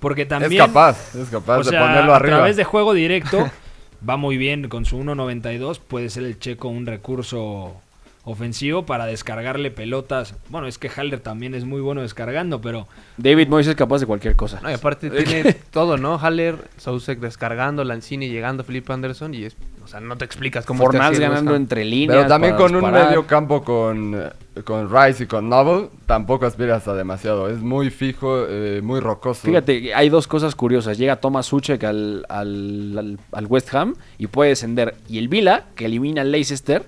Porque también. Es capaz, es capaz o de sea, ponerlo a arriba. través de juego directo, va muy bien con su 1.92. Puede ser el checo un recurso ofensivo para descargarle pelotas. Bueno, es que Haller también es muy bueno descargando, pero David Moyes es capaz de cualquier cosa. No, y aparte tiene todo, ¿no? Haller, Sousek descargando, Lanzini llegando, Felipe Anderson y es, o sea, no te explicas cómo está Fornals ganando entre líneas. Pero también con un medio campo con, con Rice y con Noble, tampoco aspiras a demasiado. Es muy fijo, eh, muy rocoso. Fíjate, hay dos cosas curiosas. Llega Thomas Suchek al, al, al- al West Ham y puede descender. Y el Vila, que elimina al Leicester,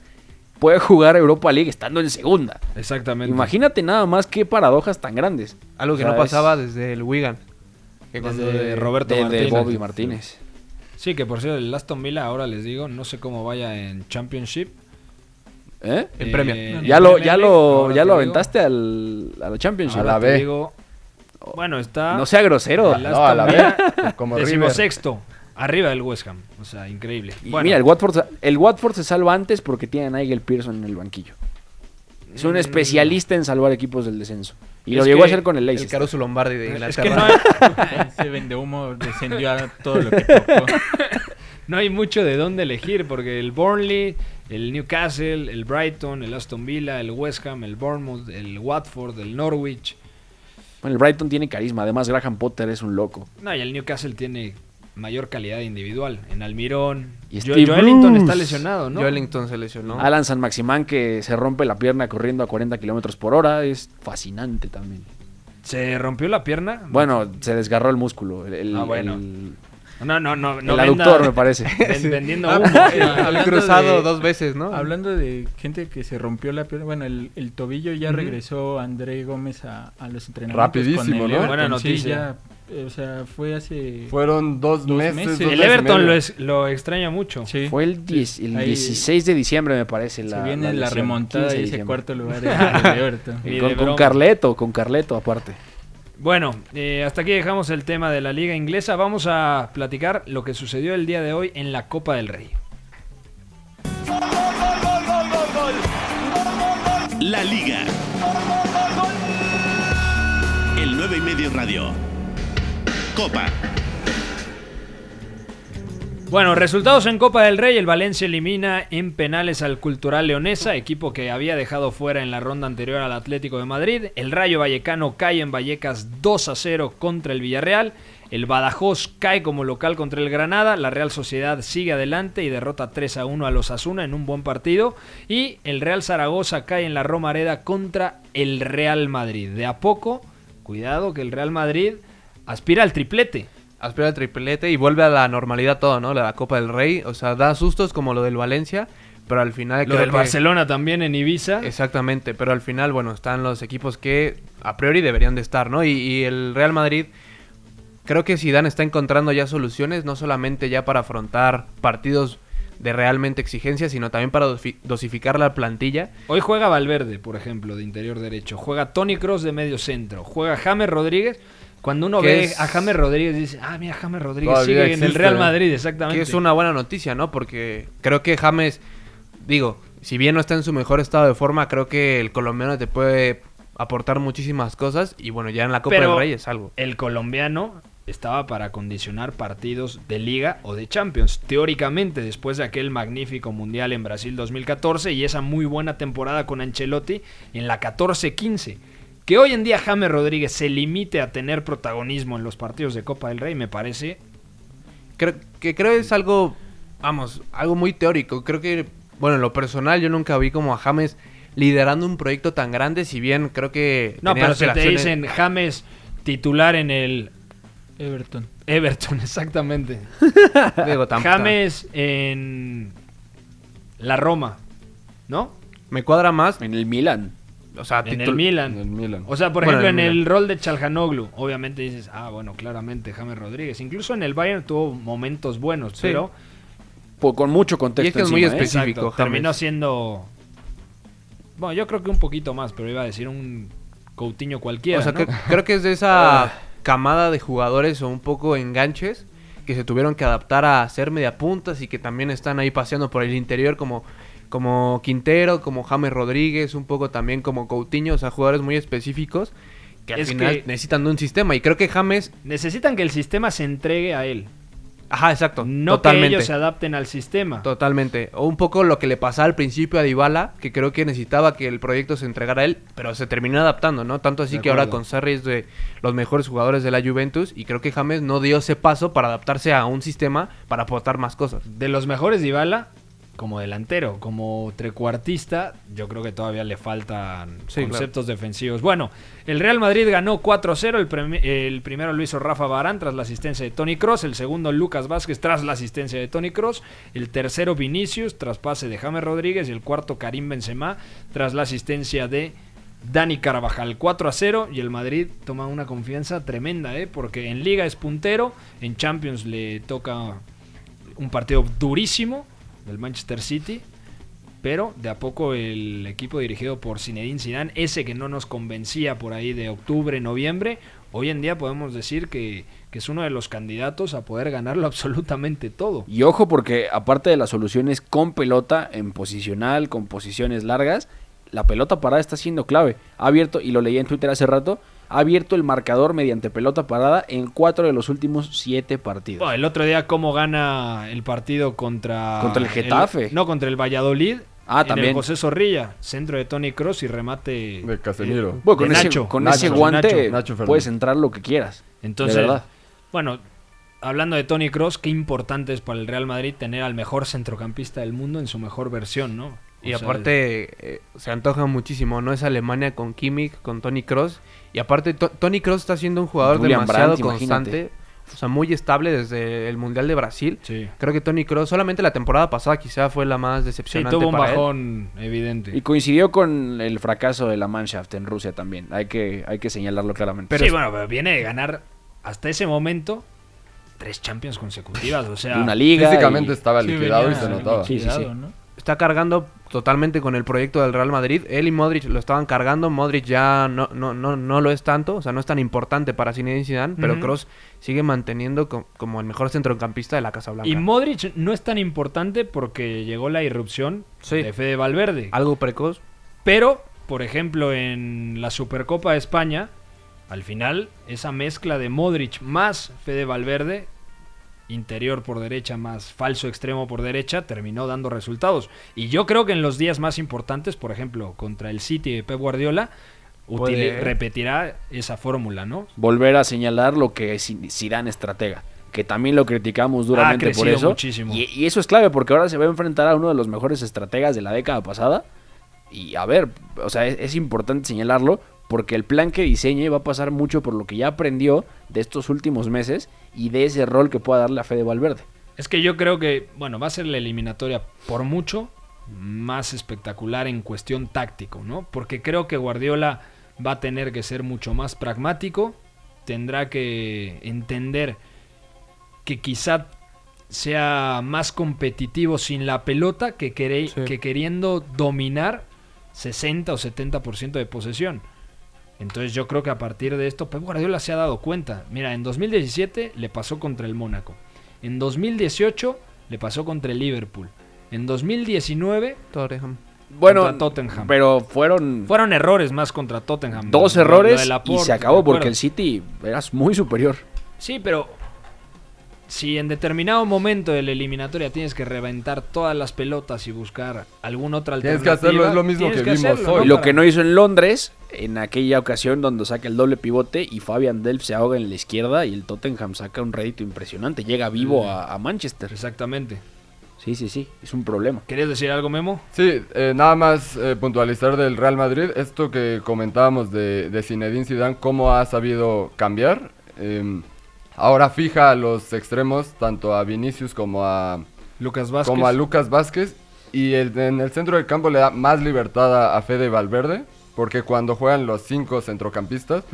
puede jugar Europa League estando en segunda. exactamente. Imagínate nada más qué paradojas tan grandes. Algo que O sea, no es pasaba desde el Wigan. Que Desde cuando- Roberto de, de Martínez. Bobby Martínez. Sí, que por cierto, el Aston Villa ahora les digo, no sé cómo vaya en Championship. ¿Eh? En Eh, Premier. Ya lo, ya lo, ya lo digo. aventaste al, a la Championship. A la B. digo, bueno, está No sea grosero. No, a la B, como River. decimosexto, arriba del West Ham. O sea, increíble. Y Bueno, mira, el Watford, el Watford se salva antes porque tiene a Nigel Pearson en el banquillo. Es un Mm. especialista en salvar equipos del descenso. Y Es lo llegó a hacer con el El Leicester. Caruso Lombardi de es Inglaterra. que no hay, Ese vende humo descendió a todo lo que tocó. no hay mucho de dónde elegir porque el Burnley, el Newcastle, el Brighton, el Aston Villa, el West Ham, el Bournemouth, el Watford, el Norwich. Bueno, el Brighton tiene carisma. Además, Graham Potter es un loco. No, y el Newcastle tiene mayor calidad individual. En Almirón. Y Jo- Steve Joelinton Bruce. está lesionado, ¿no? Joelinton se lesionó. Alan San Maximán que se rompe la pierna corriendo a 40 kilómetros por hora. Es fascinante también. Se rompió la pierna. Bueno, se desgarró el músculo. El, el- Ah, bueno. el- No, no, no. no el venda- aductor, me parece. ven- vendiendo Ah, humo. eh, cruzado de- dos veces, ¿no? Hablando de gente que se rompió la pierna, bueno, el, el tobillo ya regresó André Gómez a, a los entrenamientos. Rapidísimo, con el ¿no? Buena Sí, noticia. ya, eh, o sea, fue hace... Fueron dos, Dos meses. meses. dos El Everton lo, es- lo extraña mucho. Sí, Fue el, 10 el Ahí 16 de diciembre, me parece. se La, viene la, remontada 15 y de ese cuarto lugar del Everton. Y con. Carleto, con Carleto aparte. Bueno, eh, hasta aquí dejamos el tema de la liga inglesa. Vamos a platicar lo que sucedió el día de hoy en la Copa del Rey. La Liga. El 9 y medio radio. Copa. Bueno, resultados en Copa del Rey. El Valencia elimina en penales al Cultural Leonesa, equipo que había dejado fuera en la ronda anterior al Atlético de Madrid. El Rayo Vallecano cae en Vallecas 2 a 0 contra el Villarreal. El Badajoz cae como local contra el Granada. La Real Sociedad sigue adelante y derrota 3 a 1 a los Asuna en un buen partido. Y el Real Zaragoza cae en la Romareda contra el Real Madrid. De a poco, cuidado que el Real Madrid aspira al triplete. Aspira al triplete y vuelve a la normalidad todo, ¿no? La Copa del Rey. O sea, da sustos como lo del Valencia, pero al final... Lo del que- Barcelona también en Ibiza. Exactamente, pero al final, bueno, están los equipos que a priori deberían de estar, ¿no? Y, y el Real Madrid, creo que Zidane está encontrando ya soluciones, no solamente ya para afrontar partidos de realmente exigencia, sino también para dosi- dosificar la plantilla. Hoy juega Valverde, por ejemplo, de interior derecho. Juega Tony Cross de medio centro. Juega James Rodríguez. Cuando uno ve es- a James Rodríguez dice, ah, mira, James Rodríguez Todavía sigue en el. Real Madrid, exactamente. Que es una buena noticia, ¿no? Porque creo que James, digo, si bien no está en su mejor estado de forma, creo que el colombiano te puede aportar muchísimas cosas y bueno, ya en la Copa Pero del Rey es algo. El colombiano estaba para condicionar partidos de Liga o de Champions. Teóricamente, después de aquel magnífico Mundial en Brasil 2014 y esa muy buena temporada con Ancelotti en la 14-15. Que hoy en día James Rodríguez se limite a tener protagonismo en los partidos de Copa del Rey me parece creo que creo es algo, vamos, algo muy teórico. Creo que, bueno, en lo personal yo nunca vi como a James liderando un proyecto tan grande, si bien creo que... No, tenía pero si te dicen James titular en el Everton. Everton, exactamente. Digo, James en la Roma, ¿no? Me cuadra más, En el Milan. O sea, En el Milan. En el Milan. O sea, por Bueno, ejemplo, en en el el rol de Chalhanoglu, obviamente dices, ah, bueno, claramente James Rodríguez. Incluso en el Bayern tuvo momentos buenos, Sí. pero con mucho contexto. Y es que es muy ¿eh? específico. James. terminó siendo Bueno, yo creo que un poquito más, pero iba a decir un Coutinho cualquiera. O sea, ¿no? que- creo que es de esa camada de jugadores o un poco enganches que se tuvieron que adaptar a ser mediapuntas y que también están ahí paseando por el interior como, como Quintero, como James Rodríguez, un poco también como Coutinho, o sea, jugadores muy específicos que al Es final que- necesitan de un sistema y creo que James... Necesitan que el sistema se entregue a él. Ajá, exacto. No totalmente. que ellos se adapten al sistema. Totalmente. O un poco lo que le pasaba al principio a Dybala, que creo que necesitaba que el proyecto se entregara a él, pero se terminó adaptando, ¿no? Tanto así De que ahora con Sarri es de los mejores jugadores de la Juventus y creo que James no dio ese paso para adaptarse a un sistema para aportar más cosas. De los mejores Dybala, como delantero, como trecuartista, yo creo que todavía le faltan Sí, conceptos defensivos. Bueno, el Real Madrid ganó 4-0. El, premi- el primero lo hizo Rafa Barán tras la asistencia de Tony Cross. El segundo Lucas Vázquez tras la asistencia de Tony Cross. El tercero Vinicius tras pase de James Rodríguez. Y el cuarto Karim Benzema tras la asistencia de Dani Carvajal 4 a 0 y el Madrid toma una confianza tremenda, ¿eh? porque en Liga es puntero, en Champions le toca un partido durísimo del Manchester City, pero de a poco el equipo dirigido por Zinedine Zidane, ese que no nos convencía por ahí de octubre, noviembre, hoy en día podemos decir que, que es uno de los candidatos a poder ganarlo absolutamente todo. Y ojo porque aparte de las soluciones con pelota, en posicional, con posiciones largas, la pelota parada está siendo clave. Ha abierto, y lo leí en Twitter hace rato, ha abierto el marcador mediante pelota parada en cuatro de los últimos siete partidos. Bueno, el otro día cómo gana el partido contra... Contra el Getafe. no, contra el Valladolid. Ah, en también. El José Zorrilla, centro de Tony Cross y remate De Casemiro. Bueno, con, de ese, Nacho. con Nacho, ese guante Nacho. Puedes entrar lo que quieras. Entonces, de verdad. bueno, hablando de Tony Cross, qué importante es para el Real Madrid tener al mejor centrocampista del mundo en su mejor versión, ¿no? O Y sea, aparte eh, se antoja muchísimo, ¿no? Es Alemania con Kimmich, con Tony Cross. Y aparte To- Tony Cross está siendo un jugador Julian demasiado Brandt, constante. imagínate. O sea, muy estable desde el Mundial de Brasil. Sí. Creo que Tony Cross, solamente la temporada pasada quizá fue la más Sí, decepcionante tuvo un para él. bajón evidente. Y coincidió con el fracaso de la Mannschaft en Rusia también. Hay que, hay que señalarlo claramente. sí, bueno, pero viene de ganar hasta ese momento tres Champions consecutivas, o sea... Una liga. Físicamente y- estaba Sí, liquidado y se notaba. Sí, sí, sí. liquidado, ¿no? Está cargando totalmente con el proyecto del Real Madrid. Él y Modric lo estaban cargando. Modric ya no, no, no, no lo es tanto. O sea, no es tan importante para Zinedine Zidane. Pero. Kroos sigue manteniendo co- como el mejor centrocampista de la Casa Blanca. Y Modric no es tan importante porque llegó la irrupción Sí. de Fede Valverde. Algo precoz. Pero, por ejemplo, en la Supercopa de España, al final, esa mezcla de Modric más Fede Valverde, interior por derecha más falso extremo por derecha, terminó dando resultados. Y yo creo que en los días más importantes, por ejemplo, contra el City de Pep Guardiola, Puede- utili- repetirá esa fórmula, ¿no? Volver a señalar lo que es Zidane estratega. Que también lo criticamos duramente por eso. muchísimo. Y, y eso es clave porque ahora se va a enfrentar a uno de los mejores estrategas de la década pasada. Y a ver, o sea, es, es importante señalarlo porque el plan que diseñe va a pasar mucho por lo que ya aprendió de estos últimos meses y de ese rol que pueda darle a Fede Valverde. Es que yo creo que, bueno, va a ser la eliminatoria por mucho más espectacular en cuestión táctico, ¿no? Porque creo que Guardiola va a tener que ser mucho más pragmático, tendrá que entender que quizá sea más competitivo sin la pelota que, quere- Sí. que queriendo dominar 60 o 70% de posesión. Entonces yo creo que a partir de esto Pep Guardiola se ha dado cuenta. Mira, en 2017 le pasó contra el Mónaco. En 2018 le pasó contra el Liverpool. En 2019 Tottenham. Bueno, Contra Tottenham. pero fueron fueron errores más contra Tottenham. dos errores y se acabó porque el City era muy superior. Sí, pero si en determinado momento de la eliminatoria tienes que reventar todas las pelotas y buscar alguna otra Tienes alternativa... que hacerlo, es lo mismo tienes que vimos hacerlo, hoy. Y lo que no hizo en Londres, en aquella ocasión donde saca el doble pivote y Fabian Delph se ahoga en la izquierda y el Tottenham saca un rédito impresionante. Llega vivo a, a Manchester. Exactamente. Sí, sí, sí. Es un problema. ¿Querías decir algo, Memo? Sí, eh, nada más eh, puntualizar del Real Madrid, esto que comentábamos de, de Zinedine Zidane, cómo ha sabido cambiar. Eh, ahora fija a los extremos, tanto a Vinicius como a, Lucas Vázquez. como a Lucas Vázquez. Y el- en el centro del campo le da más libertad a, Fede Valverde, porque cuando juegan los cinco centrocampistas,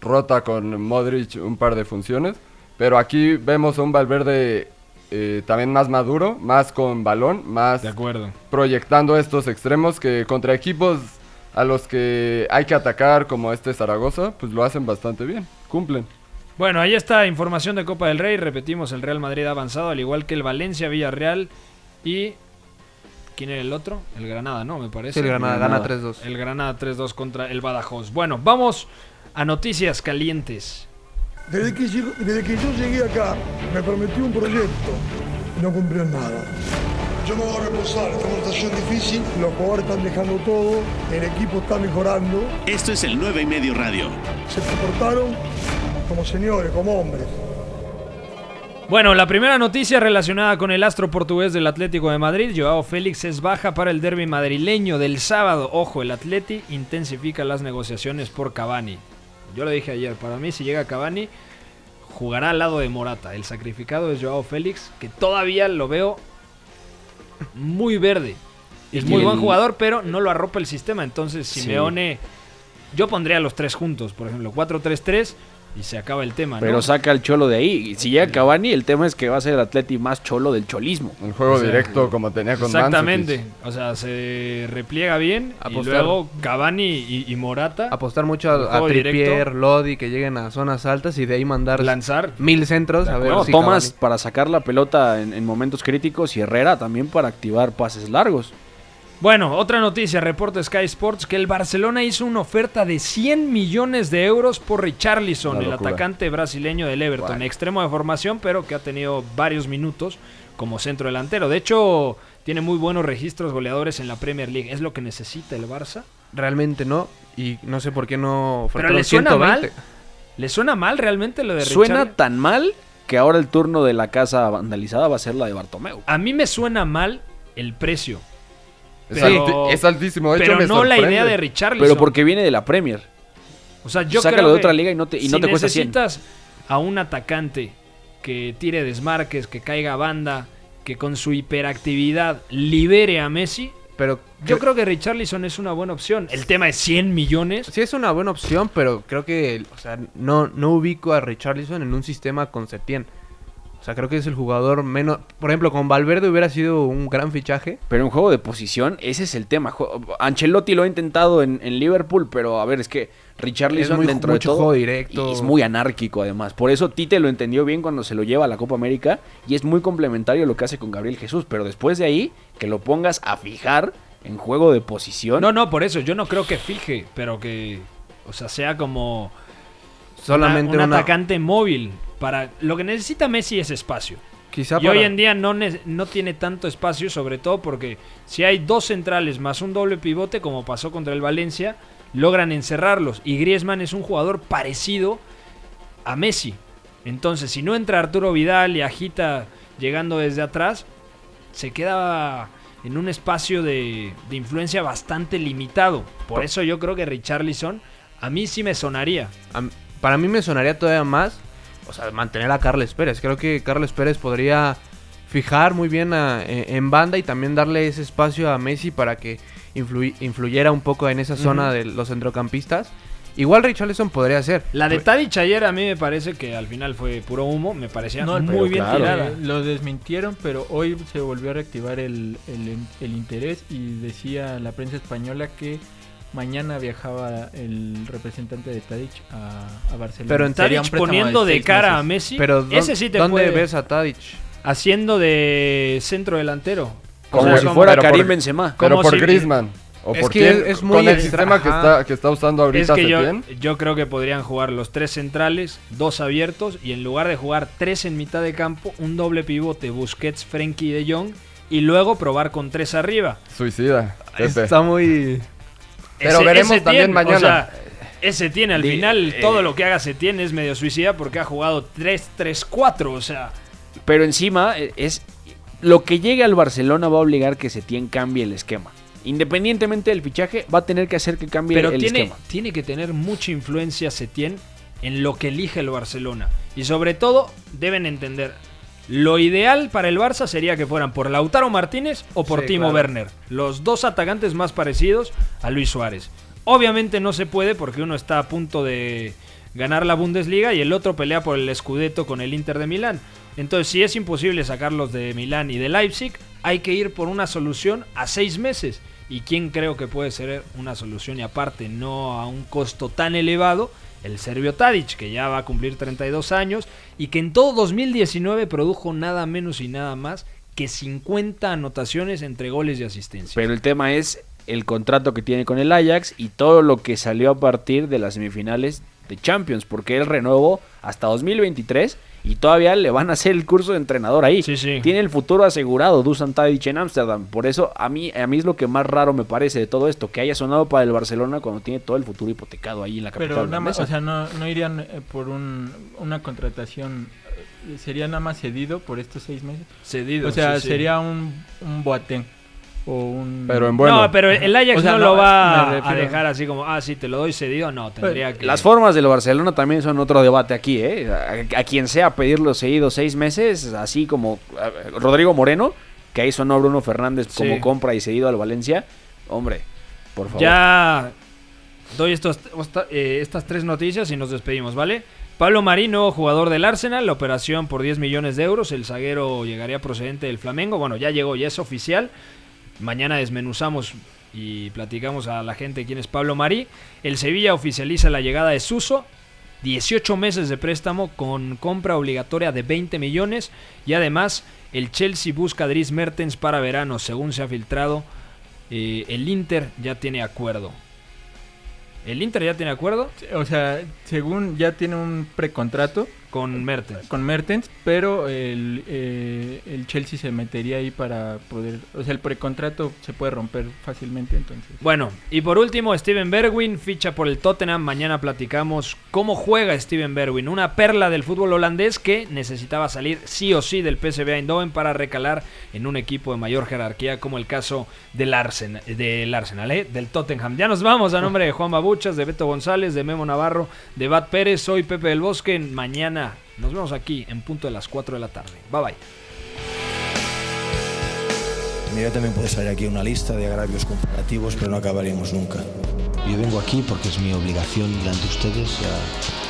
rota con Modric un par de funciones. Pero aquí vemos a un Valverde eh, también más maduro, más con balón, más De acuerdo. proyectando estos extremos que contra equipos a los que hay que atacar como este Zaragoza, pues lo hacen bastante bien, cumplen. Bueno, ahí está información de Copa del Rey. Repetimos, el Real Madrid ha avanzado, al igual que el Valencia, Villarreal y... ¿Quién era el otro? El Granada, ¿no? Me parece. Sí, el Granada gana 3-2. El Granada 3-2 contra el Badajoz. Bueno, vamos a noticias calientes. Desde que, llego- desde que yo llegué acá, me prometió un proyecto y no cumplió nada. Yo me voy a reposar, esta es una situación difícil, los jugadores están dejando todo, el equipo está mejorando, Esto es el 9 y medio radio. se comportaron como señores, como hombres. Bueno, la primera noticia relacionada con el astro portugués del Atlético de Madrid, Joao Félix es baja para el derby madrileño del sábado. Ojo, el Atleti intensifica las negociaciones por Cavani. Yo lo dije ayer, para mí si llega Cavani, jugará al lado de Morata. El sacrificado es Joao Félix, que todavía lo veo muy verde. Es muy buen jugador, pero no lo arropa el sistema. Entonces, Sí. Simeone, yo pondría a los tres juntos, por ejemplo, 4-3-3 y se acaba el tema. ¿no? Pero saca al cholo de ahí. Y Si llega Cavani, el tema es que va a ser el Atleti más cholo del cholismo. El juego O sea, directo como tenía con Exactamente. O sea, se repliega bien y Apostar. luego Cavani y, y Morata. Apostar mucho a, a Trippier, Lodi, que lleguen a zonas altas y de ahí mandar lanzar. mil centros. A ver No, si Cavani- para sacar la pelota en, en momentos críticos y Herrera también para activar pases largos. Bueno, otra noticia, reporta Sky Sports que el Barcelona hizo una oferta de 100 millones de euros por Richarlison, el atacante brasileño del Everton, extremo de formación, pero que ha tenido varios minutos como centro delantero. De hecho, tiene muy buenos registros goleadores en la Premier League. ¿Es lo que necesita el Barça? Realmente no. Y no sé por qué no Pero le suena 120. mal. ¿Le suena mal realmente lo de Suena Richarlison? tan mal que ahora el turno de la casa vandalizada va a ser la de Bartomeu. A mí me suena mal el precio. Es, Pero- alti- es altísimo, de hecho pero me no la idea de Richarlison. Pero porque viene de la Premier. O sea, yo Sácalo creo de que otra liga y no te- y no si te cuesta 100. necesitas a un atacante que tire desmarques, que caiga a banda, que con su hiperactividad libere a Messi, Pero yo creo que Richarlison es una buena opción. El tema es 100 millones. Sí es una buena opción, pero creo que o sea, no, no ubico a Richarlison en un sistema con Setién. O sea, creo que es el jugador menos... Por ejemplo, con Valverde hubiera sido un gran fichaje. Pero en juego de posición, ese es el tema. Ancelotti lo ha intentado en, en Liverpool, pero a ver, es que Richarlison Es muy- dentro de mucho todo juego directo. y es muy anárquico además. Por eso Tite lo entendió bien cuando se lo lleva a la Copa América y es muy complementario lo que hace con Gabriel Jesús. Pero después de ahí, que lo pongas a fijar en juego de posición. No, no, por eso. Yo no creo que fije, pero que, o sea, sea como Solamente una- un una- atacante móvil. Para lo que necesita Messi es espacio. Quizá y para- hoy en día no, no tiene tanto espacio, sobre todo porque si hay dos centrales más un doble pivote, como pasó contra el Valencia, logran encerrarlos. Y Griezmann es un jugador parecido a Messi. Entonces, si no entra Arturo Vidal y agita llegando desde atrás, se queda en un espacio de, de influencia bastante limitado. Por eso yo creo que Richarlison a mí sí me sonaría. Para mí me sonaría todavía más, o sea, mantener a Carles Pérez. Creo que Carles Pérez podría fijar muy bien a- en, banda y también darle ese espacio a Messi para que influyera un poco en esa zona de los centrocampistas. Igual Richarlison podría ser. La de Tadic ayer a mí me parece que al final fue puro humo, me parecía No, muy bien claro, tirada. eh, Lo desmintieron, pero hoy se volvió a reactivar el, el- el interés y decía la prensa española que mañana viajaba el representante de Tadic a, a Barcelona. Pero en Tadic poniendo de cara a. Messi, Pero ¿dó- ese sí te ¿dónde puede- ves a Tadic? haciendo de centro delantero. Como O sea, si fuera pero Karim por- Benzema. Pero Como por si- Griezmann. ¿O Es por que quién? es muy Con el extra- sistema que está, que está usando Es ahorita que yo, creo que podrían jugar los tres centrales, dos abiertos, y en lugar de jugar tres en mitad de campo, un doble pivote, Busquets, Frenkie y De Jong, y luego probar con tres arriba. Suicida. Pepe. Está muy... Pero Ese- veremos ese también tiene, mañana. O sea, ese tiene al Di- final, eh, todo lo que haga Setién es medio suicida porque ha jugado 3-3-4, o sea... Pero encima eh, es lo que llegue al Barcelona va a obligar que Setién cambie el esquema. Independientemente del fichaje, va a tener que hacer que cambie Pero el tiene, esquema. tiene que tener mucha influencia Setién en lo que elige el Barcelona. Y sobre todo, deben entender, lo ideal para el Barça sería que fueran por Lautaro Martínez o por Sí, Timo claro. Werner. Los dos atacantes más parecidos a Luis Suárez. Obviamente no se puede porque uno está a punto de, ganar la Bundesliga y el otro pelea por el Scudetto con el Inter de Milán. Entonces, si es imposible sacarlos de Milán y de Leipzig, hay que ir por una solución a seis meses. ¿Y quién creo que puede ser una solución y aparte no a un costo tan elevado? El serbio Tadic, que ya va a cumplir 32 años y que en todo 2019 produjo nada menos y nada más que 50 anotaciones entre goles y asistencias. Pero el tema es el contrato que tiene con el Ajax y todo lo que salió a partir de las semifinales de Champions, porque él renovó hasta 2023 y todavía le van a hacer el curso de entrenador ahí. Tiene el futuro asegurado Dusan Tadic en Ámsterdam. Por eso a mí, a mí es lo que más raro me parece de todo esto, que haya sonado para el Barcelona cuando tiene todo el futuro hipotecado ahí en la capital. Pero nada más, o sea, no, no irían eh, por un, una contratación, eh, sería nada más cedido por estos seis meses. Cedido. O sea, sí, sí. sería un, un Boateng o un... Pero en bueno. No, pero el Ajax O sea, no, no, lo va me a dejar así como, ah, sí, te lo doy cedido. No, tendría que. Las formas del Barcelona también son otro debate aquí, ¿eh? A, a quien sea pedirlo seguido seis meses, así como eh, Rodrigo Moreno, que ahí sonó Bruno Fernández como Sí. compra y seguido al Valencia. Hombre, por favor. Ya doy estos, osta- eh, estas tres noticias y nos despedimos, ¿vale? Pablo Marín, nuevo jugador del Arsenal, la operación por 10 millones de euros. El zaguero llegaría procedente del Flamengo. Bueno, ya llegó, ya es oficial. Mañana desmenuzamos y platicamos a la gente quién es Pablo Marí. El Sevilla oficializa la llegada de Suso. 18 meses de préstamo con compra obligatoria de 20 millones. Y además, el Chelsea busca a Mertens para verano, según se ha filtrado. Eh, el Inter ya tiene acuerdo. ¿El Inter ya tiene acuerdo? O sea, según ya tiene un precontrato con Mertens. Con Mertens, pero el, eh, el Chelsea se metería ahí para poder... O sea, el precontrato se puede romper fácilmente, entonces... Bueno, y por último, Steven Bergwijn ficha por el Tottenham. Mañana platicamos cómo juega Steven Bergwijn, una perla del fútbol holandés que necesitaba salir sí o sí del PSV Eindhoven para recalar en un equipo de mayor jerarquía como el caso del Arsenal, del, Arsenal ¿eh? del Tottenham. Ya nos vamos a nombre de Juan Babuchas, de Beto González, de Memo Navarro, de Bat Pérez. Soy Pepe del Bosque. Mañana nos vemos aquí en punto de las 4 de la tarde. Bye bye. Mira, también puede salir aquí una lista de agravios comparativos, pero no acabaríamos nunca. Yo vengo aquí porque es mi obligación delante de ustedes. ya